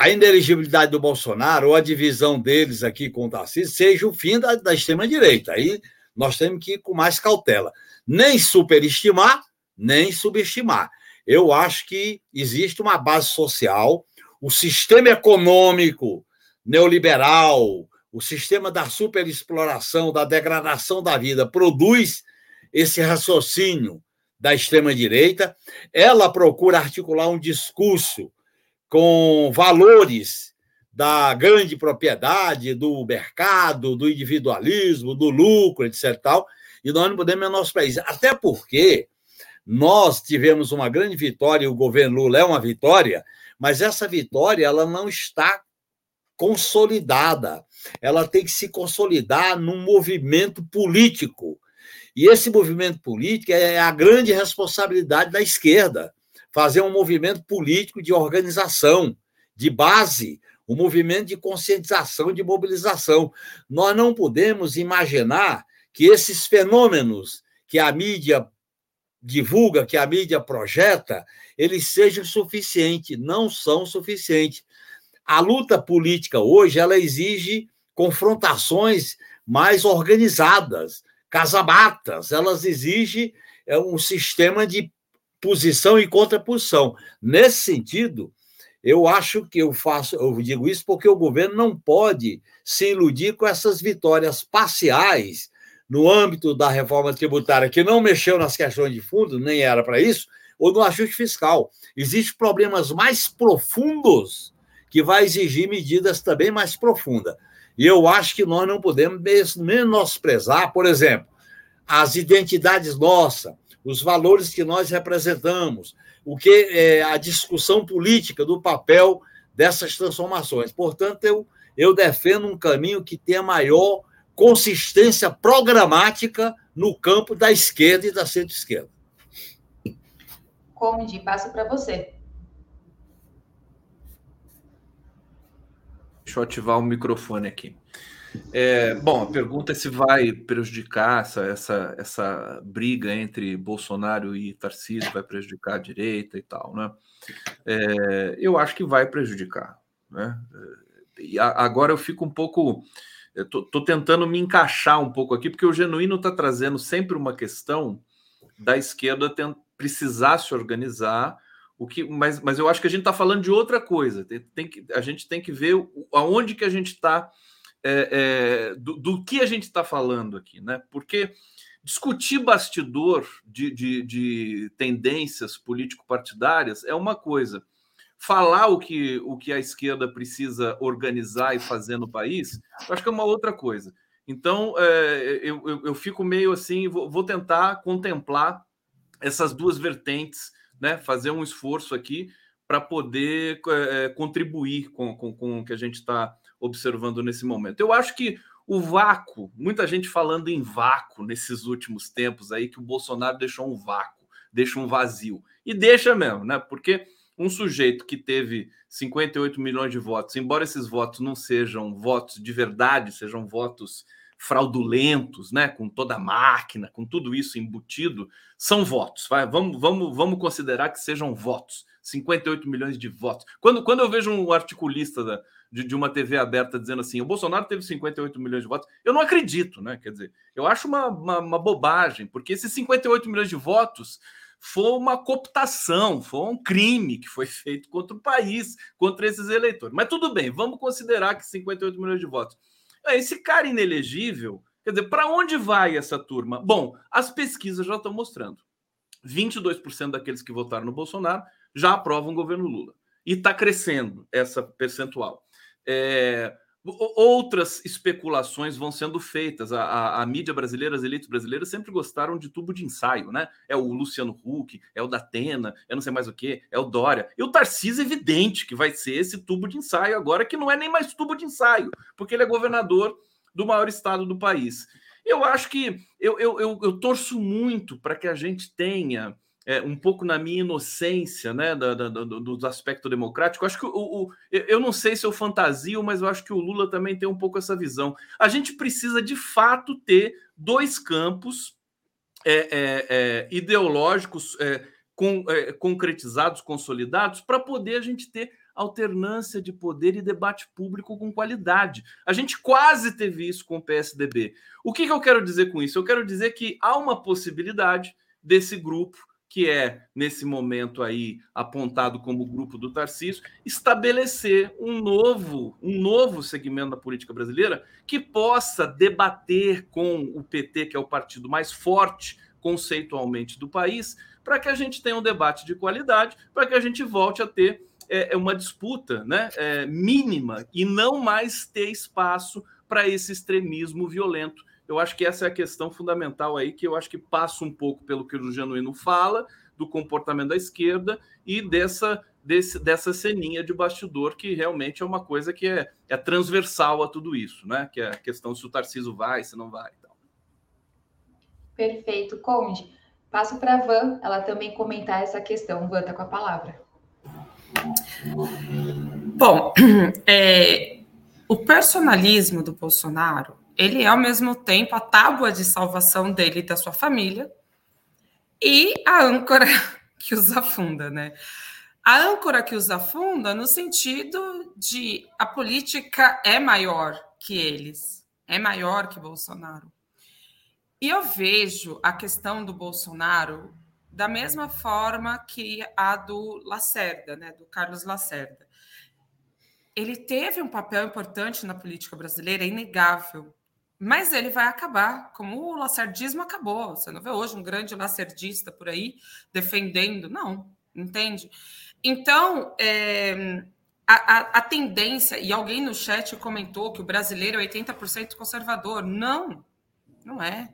a inelegibilidade do Bolsonaro ou a divisão deles aqui com o Tarcísio seja o fim da, da extrema-direita. Aí nós temos que ir com mais cautela. Nem superestimar, nem subestimar. Eu acho que existe uma base social o sistema econômico neoliberal, o sistema da superexploração, da degradação da vida, produz esse raciocínio da extrema-direita. Ela procura articular um discurso com valores da grande propriedade, do mercado, do individualismo, do lucro, etc. Tal, e nós não podemos menosprezar. Até porque nós tivemos uma grande vitória, e o governo Lula é uma vitória, mas essa vitória ela não está consolidada. Ela tem que se consolidar num movimento político. E esse movimento político é a grande responsabilidade da esquerda fazer um movimento político de organização, de base, um movimento de conscientização, de mobilização. Nós não podemos imaginar que esses fenômenos que a mídia divulga, que a mídia projeta, eles sejam suficientes, não são suficientes. A luta política hoje, ela exige confrontações mais organizadas, casamatas, elas exigem é, um sistema de posição e contraposição. Nesse sentido, eu acho que eu faço, eu digo isso porque o governo não pode se iludir com essas vitórias parciais no âmbito da reforma tributária, que não mexeu nas questões de fundo, nem era para isso, ou no ajuste fiscal. Existem problemas mais profundos que vai exigir medidas também mais profundas. E eu acho que nós não podemos menosprezar, por exemplo, as identidades nossas, os valores que nós representamos, o que é a discussão política do papel dessas transformações. Portanto, eu, eu defendo um caminho que tenha maior consistência programática no campo da esquerda e da centro-esquerda. Conde, passo para você. Deixa eu ativar o microfone aqui. É, bom, a pergunta é se vai prejudicar essa, essa, essa briga entre Bolsonaro e Tarcísio, vai prejudicar a direita e tal, né? É, eu acho que vai prejudicar, né? E agora eu fico um pouco. Estou tentando me encaixar um pouco aqui, porque o Genuíno está trazendo sempre uma questão da esquerda precisar se organizar, o que, mas, mas eu acho que a gente está falando de outra coisa. Tem, tem que, a gente tem que ver aonde que a gente está é, é, do, do, que a gente está falando aqui, né? Porque discutir bastidor de, de, de tendências político-partidárias é uma coisa. Falar o que, o que a esquerda precisa organizar e fazer no país, acho que é uma outra coisa. Então, é, eu, eu, eu, fico meio assim, vou, vou, tentar contemplar essas duas vertentes, né? Fazer um esforço aqui para poder é, contribuir com, com, com o que a gente está observando nesse momento. Eu acho que o vácuo, muita gente falando em vácuo nesses últimos tempos aí, que o Bolsonaro deixou um vácuo, deixa um vazio. E deixa mesmo, né? Porque um sujeito que teve 58 milhões de votos, embora esses votos não sejam votos de verdade, sejam votos fraudulentos, né, com toda a máquina, com tudo isso embutido, são votos. Vai, vamos, vamos, vamos considerar que sejam votos. 58 milhões de votos. Quando, quando eu vejo um articulista da, de, de, uma TV aberta dizendo assim, o Bolsonaro teve 58 milhões de votos, eu não acredito, né? Quer dizer, eu acho uma, uma, uma bobagem, porque esses 58 milhões de votos foi uma cooptação, foi um crime que foi feito contra o país, contra esses eleitores. Mas tudo bem, vamos considerar que 58 milhões de votos. Esse cara inelegível, quer dizer, para onde vai essa turma? Bom, as pesquisas já estão mostrando. 22% daqueles que votaram no Bolsonaro já aprovam o governo Lula. E está crescendo essa percentual. É, outras especulações vão sendo feitas. A, a, a, mídia brasileira, as elites brasileiras sempre gostaram de tubo de ensaio, né? É o Luciano Huck, é o Datena, é não sei mais o que, é o Dória. E o Tarcísio, evidente que vai ser esse tubo de ensaio agora, que não é nem mais tubo de ensaio, porque ele é governador do maior estado do país. Eu acho que eu, eu, eu, eu torço muito para que a gente tenha é, um pouco na minha inocência, né, da, da, do, do, aspecto democrático. Acho que o, o, eu não sei se eu fantasio, mas eu acho que o Lula também tem um pouco essa visão. A gente precisa de fato ter dois campos é, é, é ideológicos é, com, é, concretizados, consolidados, para poder a gente ter alternância de poder e debate público com qualidade. A gente quase teve isso com o PSDB. O que, que eu quero dizer com isso? Eu quero dizer que há uma possibilidade desse grupo que é, nesse momento aí, apontado como grupo do Tarcísio, estabelecer um novo, um novo segmento da política brasileira que possa debater com o PT, que é o partido mais forte conceitualmente do país, para que a gente tenha um debate de qualidade, para que a gente volte a ter é, uma disputa né, é, mínima e não mais ter espaço para esse extremismo violento eu acho que essa é a questão fundamental aí, que eu acho que passa um pouco pelo que o Genuíno fala, do comportamento da esquerda e dessa, desse, dessa ceninha de bastidor, que realmente é uma coisa que é, é transversal a tudo isso, né? Que é a questão se o Tarciso vai, se não vai. Então. Perfeito. Conde, passo para a Van, ela também comentar essa questão. Van, está com a palavra. Bom, é, o personalismo do Bolsonaro ele é ao mesmo tempo a tábua de salvação dele e da sua família e a âncora que os afunda, né? A âncora que os afunda no sentido de a política é maior que eles, é maior que Bolsonaro. E eu vejo a questão do Bolsonaro da mesma forma que a do Lacerda, né, do Carlos Lacerda. Ele teve um papel importante na política brasileira, é inegável. Mas ele vai acabar, como o lacerdismo acabou. Você não vê hoje um grande lacerdista por aí defendendo, não, entende? Então, é, a, a, a, tendência, e alguém no chat comentou que o brasileiro é 80% conservador. Não, não é.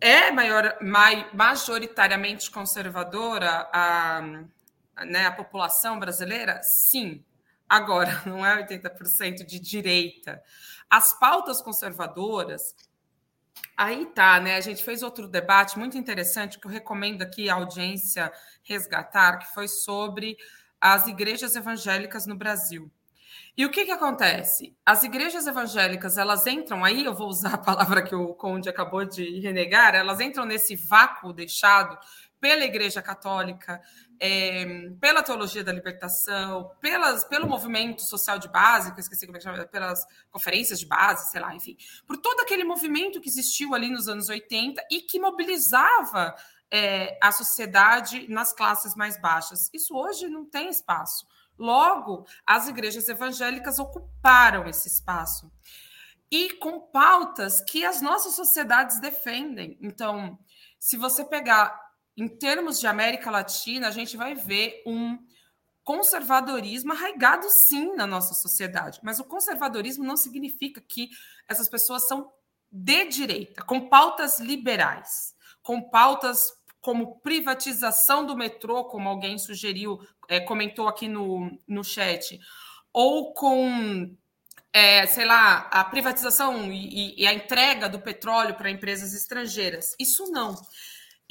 É maior, mai, majoritariamente conservadora a, né, a população brasileira? Sim. Agora, não é 80% de direita. As pautas conservadoras, aí tá, né? A gente fez outro debate muito interessante que eu recomendo aqui a audiência resgatar, que foi sobre as igrejas evangélicas no Brasil. E o que, que acontece? As igrejas evangélicas, elas entram aí, eu vou usar a palavra que o Conde acabou de renegar, elas entram nesse vácuo deixado pela Igreja Católica, é, pela teologia da libertação, pelas, pelo movimento social de base, que eu esqueci como é que chama, pelas conferências de base, sei lá, enfim, por todo aquele movimento que existiu ali nos anos 80 e que mobilizava é, a sociedade nas classes mais baixas. Isso hoje não tem espaço. Logo, as igrejas evangélicas ocuparam esse espaço. E com pautas que as nossas sociedades defendem. Então, se você pegar em termos de América Latina, a gente vai ver um conservadorismo arraigado sim na nossa sociedade, mas o conservadorismo não significa que essas pessoas são de direita, com pautas liberais, com pautas como privatização do metrô, como alguém sugeriu, é, comentou aqui no, no chat, ou com, é, sei lá, a privatização e, e a entrega do petróleo para empresas estrangeiras. Isso não.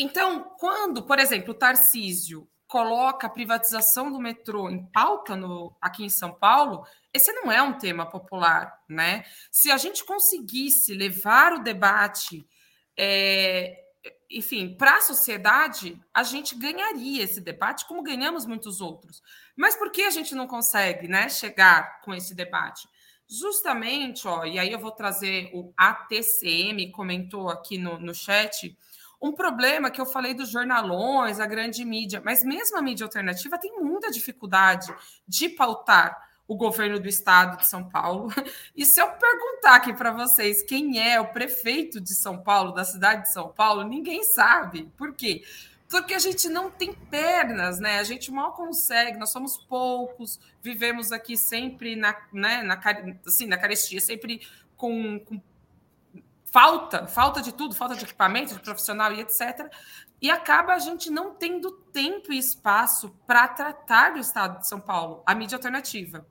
Então, quando, por exemplo, o Tarcísio coloca a privatização do metrô em pauta no, aqui em São Paulo, esse não é um tema popular, né? Se a gente conseguisse levar o debate, é, enfim, para a sociedade, a gente ganharia esse debate, como ganhamos muitos outros. Mas por que a gente não consegue, né, chegar com esse debate? Justamente, ó, e aí eu vou trazer o ATCM, comentou aqui no, no chat, um problema que eu falei dos jornalões, a grande mídia, mas mesmo a mídia alternativa tem muita dificuldade de pautar o governo do estado de São Paulo. E se eu perguntar aqui para vocês quem é o prefeito de São Paulo, da cidade de São Paulo, ninguém sabe. Por quê? Porque a gente não tem pernas, né? A gente mal consegue, nós somos poucos, vivemos aqui sempre na, né, na, assim, na carestia, sempre com, com falta, falta de tudo, falta de equipamento, de profissional e etc. E acaba a gente não tendo tempo e espaço para tratar do Estado de São Paulo, a mídia alternativa.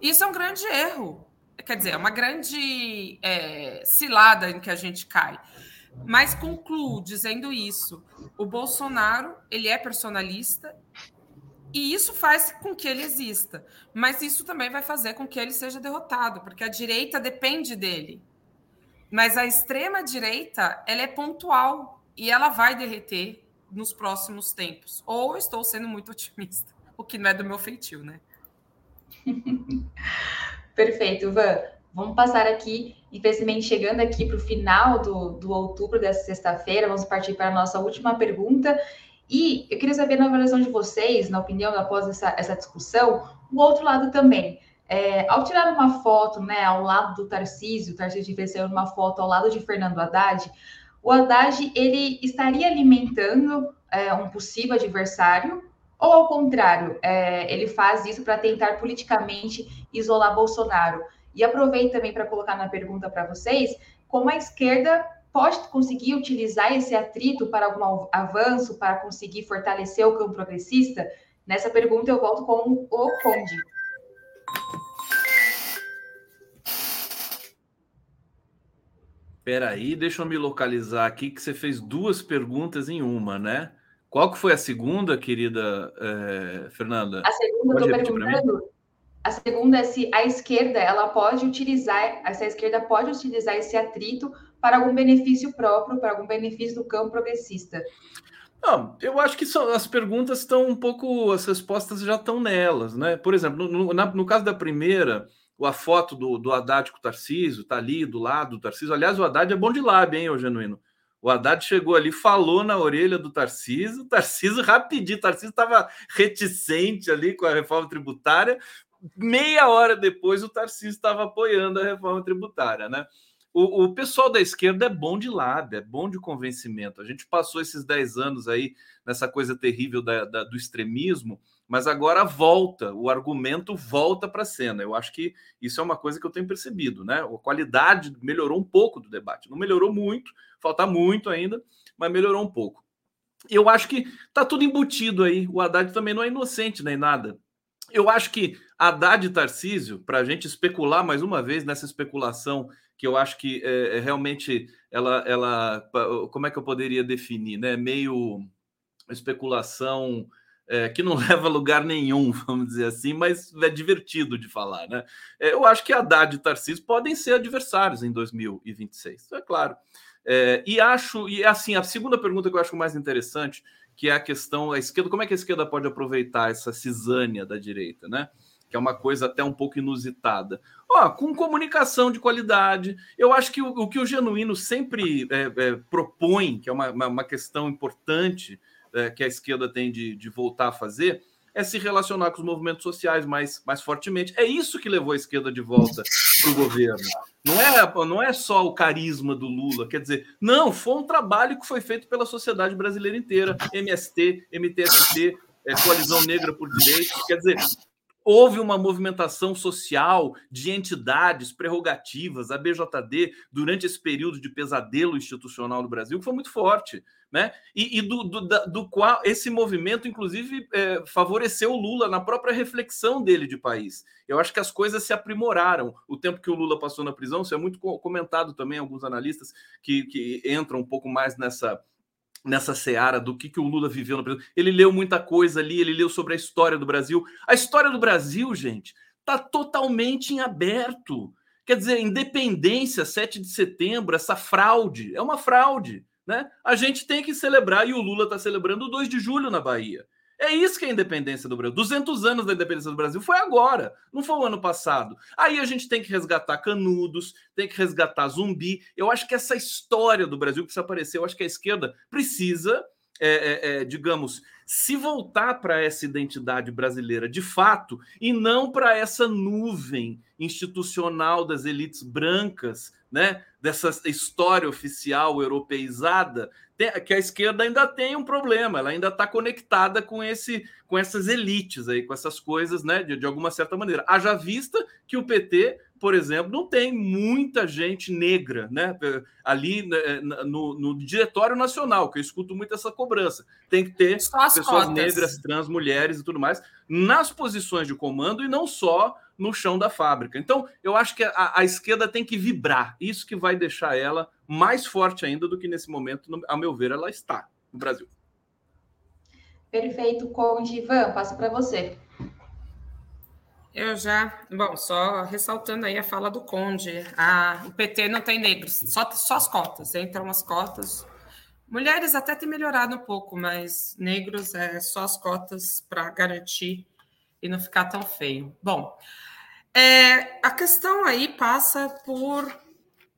Isso é um grande erro. Quer dizer, é uma grande é, cilada em que a gente cai. Mas concluo dizendo isso: o Bolsonaro ele é personalista e isso faz com que ele exista. Mas isso também vai fazer com que ele seja derrotado, porque a direita depende dele. Mas a extrema direita, ela é pontual e ela vai derreter nos próximos tempos. Ou estou sendo muito otimista, o que não é do meu feitio, né? Perfeito, Van. Vamos passar aqui, infelizmente, chegando aqui para o final do, do outubro dessa sexta-feira, vamos partir para a nossa última pergunta. E eu queria saber, na avaliação de vocês, na opinião, após essa, essa discussão, o outro lado também. É, ao tirar uma foto né, ao lado do Tarcísio, o Tarcísio de uma foto ao lado de Fernando Haddad, o Haddad ele estaria alimentando é, um possível adversário, ou ao contrário, é, ele faz isso para tentar politicamente isolar Bolsonaro. E aproveito também para colocar na pergunta para vocês como a esquerda pode conseguir utilizar esse atrito para algum avanço, para conseguir fortalecer o campo progressista? Nessa pergunta eu volto com o Conde. Peraí, deixa eu me localizar aqui, que você fez duas perguntas em uma, né? Qual que foi a segunda, querida é, Fernanda? A segunda, eu estou perguntando. A segunda é se a esquerda ela pode utilizar, essa esquerda pode utilizar esse atrito para algum benefício próprio, para algum benefício do campo progressista. Eu acho que são, as perguntas estão um pouco, as respostas já estão nelas, né? Por exemplo, no, no, no caso da primeira, a foto do, do Haddad com o Tarcísio, tá ali do lado do Tarcísio. Aliás, o Haddad é bom de lábio, hein, ô Genuíno? O Haddad chegou ali, falou na orelha do Tarcísio, o Tarcísio rapidinho, o Tarcísio estava reticente ali com a reforma tributária. Meia hora depois, o Tarcísio estava apoiando a reforma tributária, né? O, o, pessoal da esquerda é bom de lábio, é bom de convencimento. A gente passou esses 10 anos aí nessa coisa terrível da, da, do extremismo, mas agora volta, o argumento volta para a cena. Eu acho que isso é uma coisa que eu tenho percebido, né? A qualidade melhorou um pouco do debate. Não melhorou muito, falta muito ainda, mas melhorou um pouco. Eu acho que tá tudo embutido aí. O Haddad também não é inocente nem nada. Eu acho que Haddad e Tarcísio, para a gente especular mais uma vez nessa especulação que eu acho que é, é, realmente ela, ela, como é que eu poderia definir, né? Meio especulação é, que não leva a lugar nenhum, vamos dizer assim, mas é divertido de falar, né? É, eu acho que Haddad e Tarcísio podem ser adversários em 2026, é claro. É, e acho, e assim, a segunda pergunta que eu acho mais interessante, que é a questão, a esquerda, como é que a esquerda pode aproveitar essa cisânia da direita, né? Que é uma coisa até um pouco inusitada. Ó, com comunicação de qualidade, eu acho que o, o que o Genuíno sempre é, é, propõe, que é uma, uma, uma questão importante, é, que a esquerda tem de, de voltar a fazer é se relacionar com os movimentos sociais mais, mais fortemente. É isso que levou a esquerda de volta para o governo. Não é, não é só o carisma do Lula, quer dizer, não, foi um trabalho que foi feito pela sociedade brasileira inteira, MST, MTST, é, Coalizão Negra por Direitos, quer dizer, houve uma movimentação social de entidades prerrogativas, a BJD, durante esse período de pesadelo institucional no Brasil, que foi muito forte né? E, e do, do, do, qual esse movimento, inclusive, é, favoreceu o Lula na própria reflexão dele de país. Eu acho que as coisas se aprimoraram. O tempo que o Lula passou na prisão, isso é muito comentado também, alguns analistas que, que entram um pouco mais nessa nessa seara do que, que o Lula viveu na prisão. Ele leu muita coisa ali, ele leu sobre a história do Brasil. A história do Brasil, gente, está totalmente em aberto. Quer dizer, independência, 7 de setembro, essa fraude, é uma fraude. Né? A gente tem que celebrar, e o Lula está celebrando o 2 de julho na Bahia. É isso que é a independência do Brasil. 200 anos da independência do Brasil foi agora, não foi o ano passado. Aí a gente tem que resgatar Canudos, tem que resgatar Zumbi. Eu acho que essa história do Brasil precisa aparecer. Eu acho que a esquerda precisa, é, é, é, digamos, se voltar para essa identidade brasileira de fato e não para essa nuvem institucional das elites brancas né, dessa história oficial europeizada, que a esquerda ainda tem um problema, ela ainda está conectada com esse, com essas elites aí, com essas coisas, né, de, de alguma certa maneira. Haja vista que o PT por exemplo, não tem muita gente negra, né? Ali né, no, no, diretório nacional, que eu escuto muito essa cobrança. Tem que ter pessoas cotas. negras, trans, mulheres e tudo mais nas posições de comando e não só no chão da fábrica. Então, eu acho que a, a, esquerda tem que vibrar. Isso que vai deixar ela mais forte ainda do que nesse momento, no, a meu ver, ela está no Brasil. Perfeito, Conde. Ivan, passo para você. Eu já, bom, só ressaltando aí a fala do Conde, a, o PT não tem negros, só, só as cotas, entram as cotas. Mulheres até tem melhorado um pouco, mas negros é só as cotas para garantir e não ficar tão feio. Bom, É, a questão aí passa por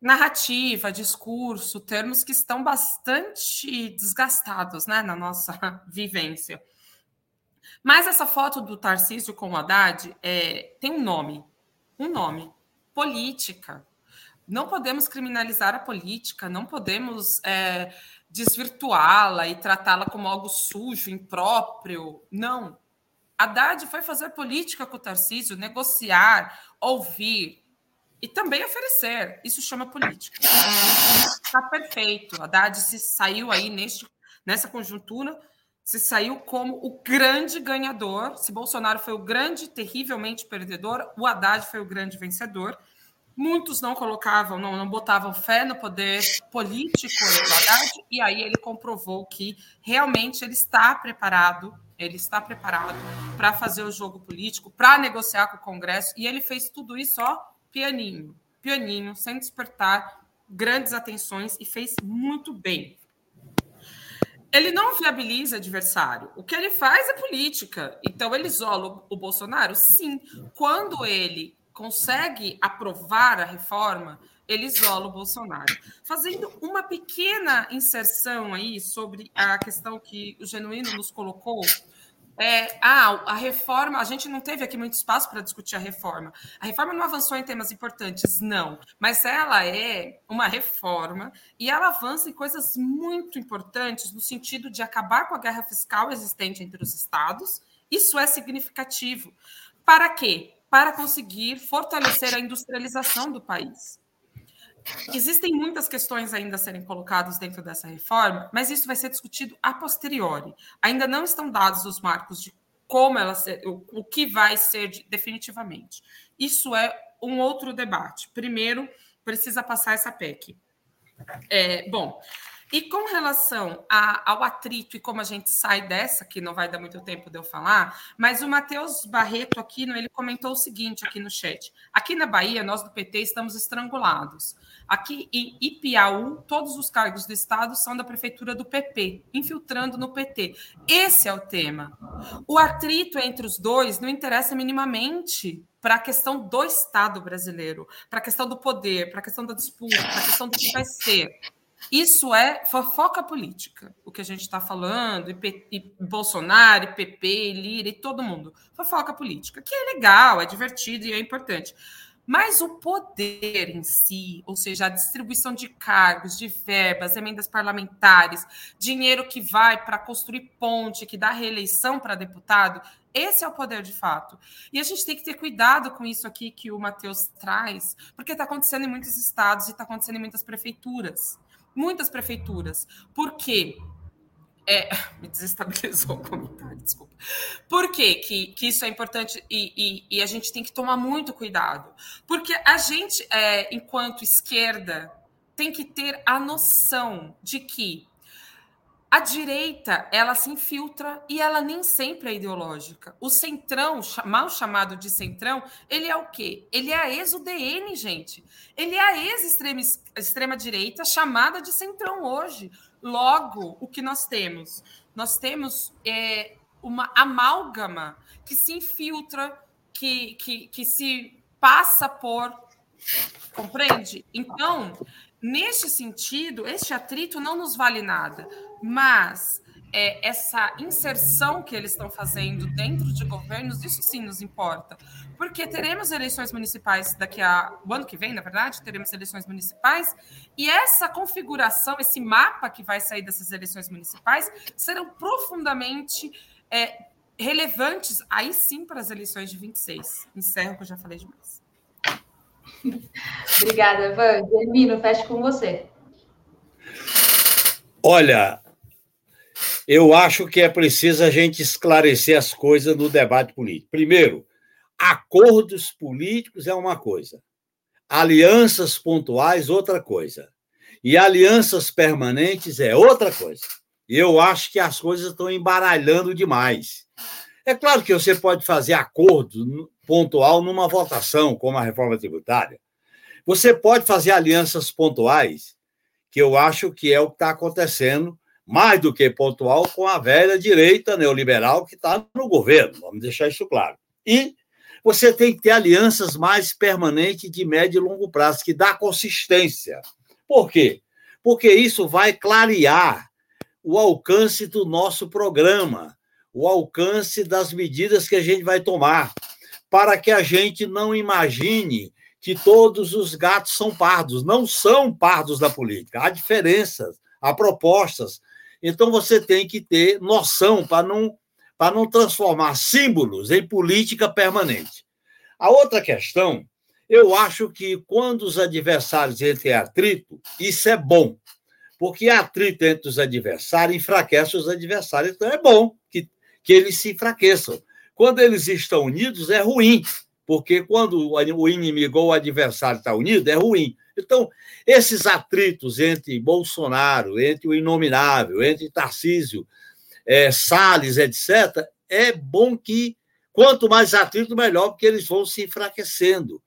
narrativa, discurso, termos que estão bastante desgastados né, na nossa vivência. Mas essa foto do Tarcísio com o Haddad é, tem um nome. Um nome. Política. Não podemos criminalizar a política, não podemos é, desvirtuá-la e tratá-la como algo sujo, impróprio. Não. Haddad foi fazer política com o Tarcísio, negociar, ouvir e também oferecer. Isso chama política. Está perfeito. Haddad se saiu aí neste, nessa conjuntura, se saiu como o grande ganhador. Se Bolsonaro foi o grande, terrivelmente perdedor, o Haddad foi o grande vencedor. Muitos não colocavam, não, não botavam fé no poder político do Haddad, e aí ele comprovou que realmente ele está preparado, ele está preparado para fazer o jogo político, para negociar com o Congresso, e ele fez tudo isso, ó, pianinho, pianinho, sem despertar grandes atenções, e fez muito bem. Ele não viabiliza adversário. O que ele faz é política. Então, ele isola o Bolsonaro? Sim. Quando ele consegue aprovar a reforma, ele isola o Bolsonaro. Fazendo uma pequena inserção aí sobre a questão que o Genuíno nos colocou. É, ah, a reforma, a gente não teve aqui muito espaço para discutir a reforma. A reforma não avançou em temas importantes, não, mas ela é uma reforma e ela avança em coisas muito importantes no sentido de acabar com a guerra fiscal existente entre os estados. Isso é significativo. Para quê? para conseguir fortalecer a industrialização do país. Existem muitas questões ainda a serem colocadas dentro dessa reforma, mas isso vai ser discutido a posteriori. Ainda não estão dados os marcos de como ela ser, o, o que vai ser de, definitivamente. Isso é um outro debate. Primeiro, precisa passar essa PEC. É, bom, e com relação a, ao atrito e como a gente sai dessa, que não vai dar muito tempo de eu falar, mas o Matheus Barreto aqui, ele comentou o seguinte aqui no chat. Aqui na Bahia, nós do PT estamos estrangulados. Aqui em Ipiaú, todos os cargos do Estado são da prefeitura do PP, infiltrando no PT. Esse é o tema. O atrito entre os dois não interessa minimamente para a questão do Estado brasileiro, para a questão do poder, para a questão da disputa, para a questão do que vai ser. Isso é fofoca política, o que a gente está falando, e, P, e, Bolsonaro, e PP, e Lira, e todo mundo. Fofoca política, que é legal, é divertido e é importante. Mas o poder em si, ou seja, a distribuição de cargos, de verbas, emendas parlamentares, dinheiro que vai para construir ponte, que dá reeleição para deputado, esse é o poder de fato. E a gente tem que ter cuidado com isso aqui que o Matheus traz, porque está acontecendo em muitos estados e está acontecendo em muitas prefeituras muitas prefeituras. Por quê? É, me desestabilizou o comentário, desculpa. Por que, que isso é importante e, e, e, a gente tem que tomar muito cuidado? Porque a gente, é, enquanto esquerda, tem que ter a noção de que a direita, ela se infiltra e ela nem sempre é ideológica. O centrão, mal chamado de centrão, ele é o quê? Ele é a ex-UDN, gente. Ele é a ex-extrema-direita chamada de centrão hoje. Logo, o que nós temos? Nós temos é, uma amálgama que se infiltra, que, que, que se passa por. Compreende? Então, neste sentido, este atrito não nos vale nada mas é, essa inserção que eles estão fazendo dentro de governos, isso sim nos importa. Porque teremos eleições municipais daqui a. O ano que vem, na verdade, teremos eleições municipais, e essa configuração, esse mapa que vai sair dessas eleições municipais, serão profundamente é, relevantes, aí sim, para as eleições de 26. Encerro, que eu já falei demais. Obrigada, Van. Germino, fecho com você. Olha, eu acho que é preciso a gente esclarecer as coisas no debate político. Primeiro, acordos políticos é uma coisa, alianças pontuais, outra coisa. E alianças permanentes é outra coisa. Eu acho que as coisas estão embaralhando demais. É claro que você pode fazer acordo pontual numa votação, como a reforma tributária. Você pode fazer alianças pontuais, que eu acho que é o que está acontecendo mais do que pontual com a velha direita neoliberal que está no governo, vamos deixar isso claro. E você tem que ter alianças mais permanentes de médio e longo prazo, que dá consistência. Por quê? Porque isso vai clarear o alcance do nosso programa, o alcance das medidas que a gente vai tomar, para que a gente não imagine que todos os gatos são pardos. Não são pardos da política. Há diferenças, há propostas. Então você tem que ter noção para não para não transformar símbolos em política permanente. A outra questão, eu acho que quando os adversários entram em atrito, isso é bom, porque atrito entre os adversários enfraquece os adversários, então é bom que, que eles se enfraqueçam. Quando eles estão unidos, é ruim, porque quando o inimigo ou o adversário está unido, é ruim. Então, esses atritos entre Bolsonaro, entre o Inominável, entre Tarcísio, é, Salles, etc., é bom que quanto mais atrito, melhor, porque eles vão se enfraquecendo.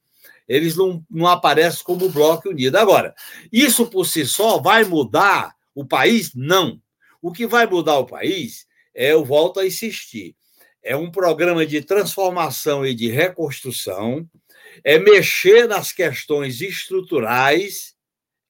Eles não, não aparecem como bloco unido. Agora, isso por si só vai mudar o país? Não. O que vai mudar o país é, eu volto a insistir, é um programa de transformação e de reconstrução, é mexer nas questões estruturais,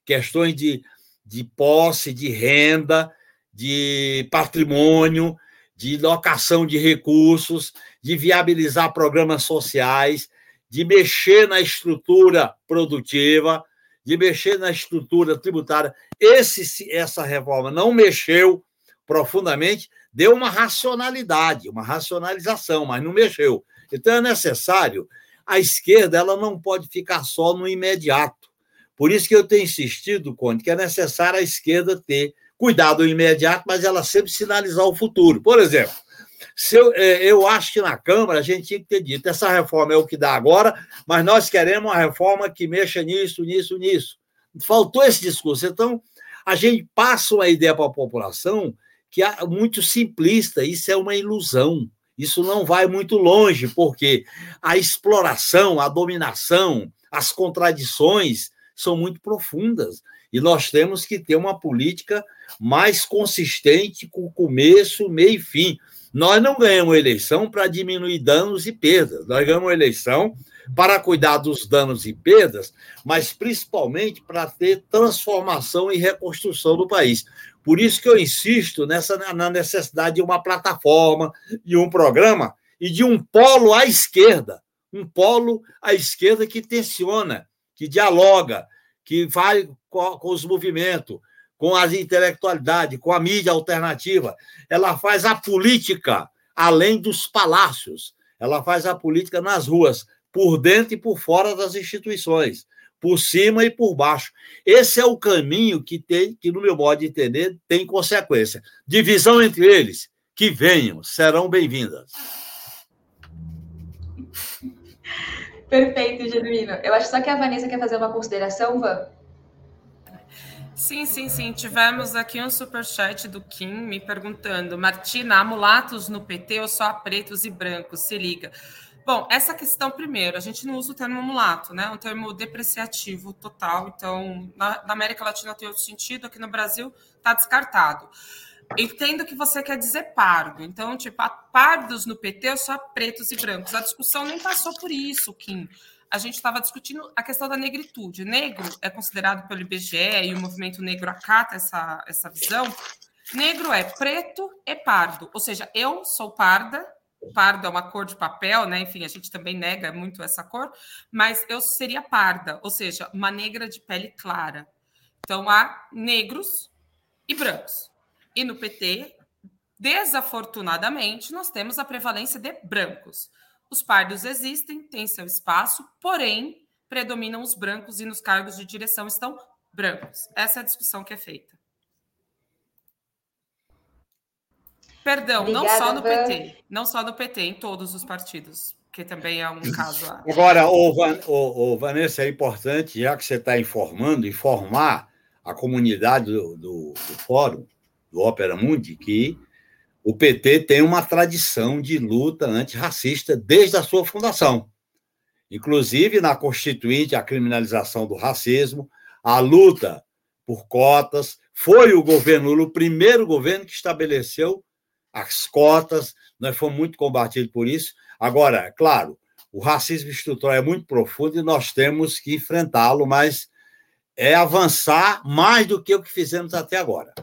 questões de, de posse, de renda, de patrimônio, de locação de recursos, de viabilizar programas sociais, de mexer na estrutura produtiva, de mexer na estrutura tributária. Esse, essa reforma não mexeu profundamente, deu uma racionalidade, uma racionalização, mas não mexeu. Então é necessário. A esquerda ela não pode ficar só no imediato. Por isso que eu tenho insistido, Conde, que é necessário a esquerda ter cuidado imediato, mas ela sempre sinalizar o futuro. Por exemplo, se eu, é, eu acho que na Câmara a gente tinha que ter dito: essa reforma é o que dá agora, mas nós queremos uma reforma que mexa nisso, nisso, nisso. Faltou esse discurso. Então, a gente passa uma ideia para a população que é muito simplista, isso é uma ilusão. Isso não vai muito longe, porque a exploração, a dominação, as contradições são muito profundas. E nós temos que ter uma política mais consistente com começo, meio e fim. Nós não ganhamos eleição para diminuir danos e perdas, nós ganhamos eleição para cuidar dos danos e perdas, mas principalmente para ter transformação e reconstrução do país. Por isso que eu insisto nessa, na necessidade de uma plataforma, de um programa e de um polo à esquerda, um polo à esquerda que tensiona, que dialoga, que vai com os movimentos, com as intelectualidades, com a mídia alternativa. Ela faz a política além dos palácios. Ela faz a política nas ruas, por dentro e por fora das instituições, por cima e por baixo. Esse é o caminho que tem, que no meu modo de entender, tem consequência. Divisão entre eles, que venham, serão bem-vindas. Perfeito, Genuíno. Eu acho só que a Vanessa quer fazer uma consideração, Van. Sim, sim, sim. Tivemos aqui um superchat do Kim me perguntando: Martina, há mulatos no PT ou só pretos e brancos? Se liga. Bom, essa questão, primeiro, a gente não usa o termo mulato, né? É um termo depreciativo total. Então, na, na América Latina tem outro sentido, aqui no Brasil está descartado. Entendo que você quer dizer pardo. Então, tipo, pardos no PT só pretos e brancos. A discussão nem passou por isso, Kim a gente estava discutindo a questão da negritude. Negro é considerado pelo IBGE e o movimento negro acata essa, essa visão. Negro é preto e pardo, ou seja, eu sou parda, pardo é uma cor de papel, né? Enfim, a gente também nega muito essa cor, mas eu seria parda, ou seja, uma negra de pele clara. Então há negros e brancos. E no PT, desafortunadamente, nós temos a prevalência de brancos. Os pardos existem, têm seu espaço, porém, predominam os brancos e nos cargos de direção estão brancos. Essa é a discussão que é feita. Perdão, Obrigada, não só no Van. PT, não só no PT, em todos os partidos, que também é um caso. Agora, ô, Van, ô, ô, Vanessa, é importante, já que você está informando, informar a comunidade do, do, do Fórum, do Ópera Mundi, que o PT tem uma tradição de luta antirracista desde a sua fundação. Inclusive, na Constituinte, a criminalização do racismo, a luta por cotas. Foi o governo Lula o primeiro governo que estabeleceu as cotas, nós fomos muito combatidos por isso. Agora, claro, O racismo estrutural é muito profundo e nós temos que enfrentá-lo, mas é avançar mais do que o que fizemos até agora.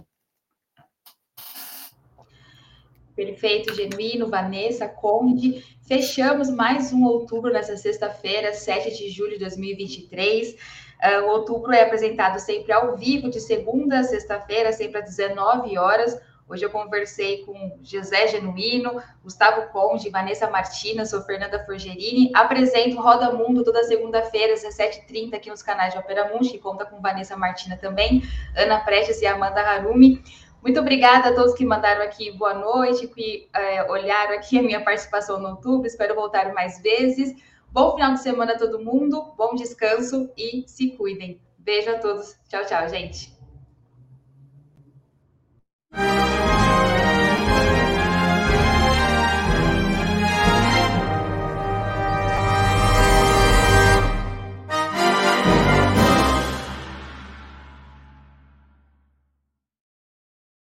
Perfeito, genuíno, Vanessa, Conde. Fechamos mais um outubro nessa sexta-feira, 7 de julho de 2023. Uh, ah, o outubro é apresentado sempre ao vivo, de segunda a sexta-feira, sempre às 19 horas. Hoje eu conversei com José Genuíno, Gustavo Conde, Vanessa Martina, sou Fernanda Forgerini. Apresento Roda Mundo toda segunda-feira, às 17h30, aqui nos canais de Opera Mundi, que conta com Vanessa Martina também, Ana Prestes e Amanda Harumi. Muito obrigada a todos que mandaram aqui boa noite, que é, olharam aqui a minha participação no YouTube. Espero voltar mais vezes. Bom final de semana a todo mundo, bom descanso e se cuidem. Beijo a todos. Tchau, tchau, gente. Thank you.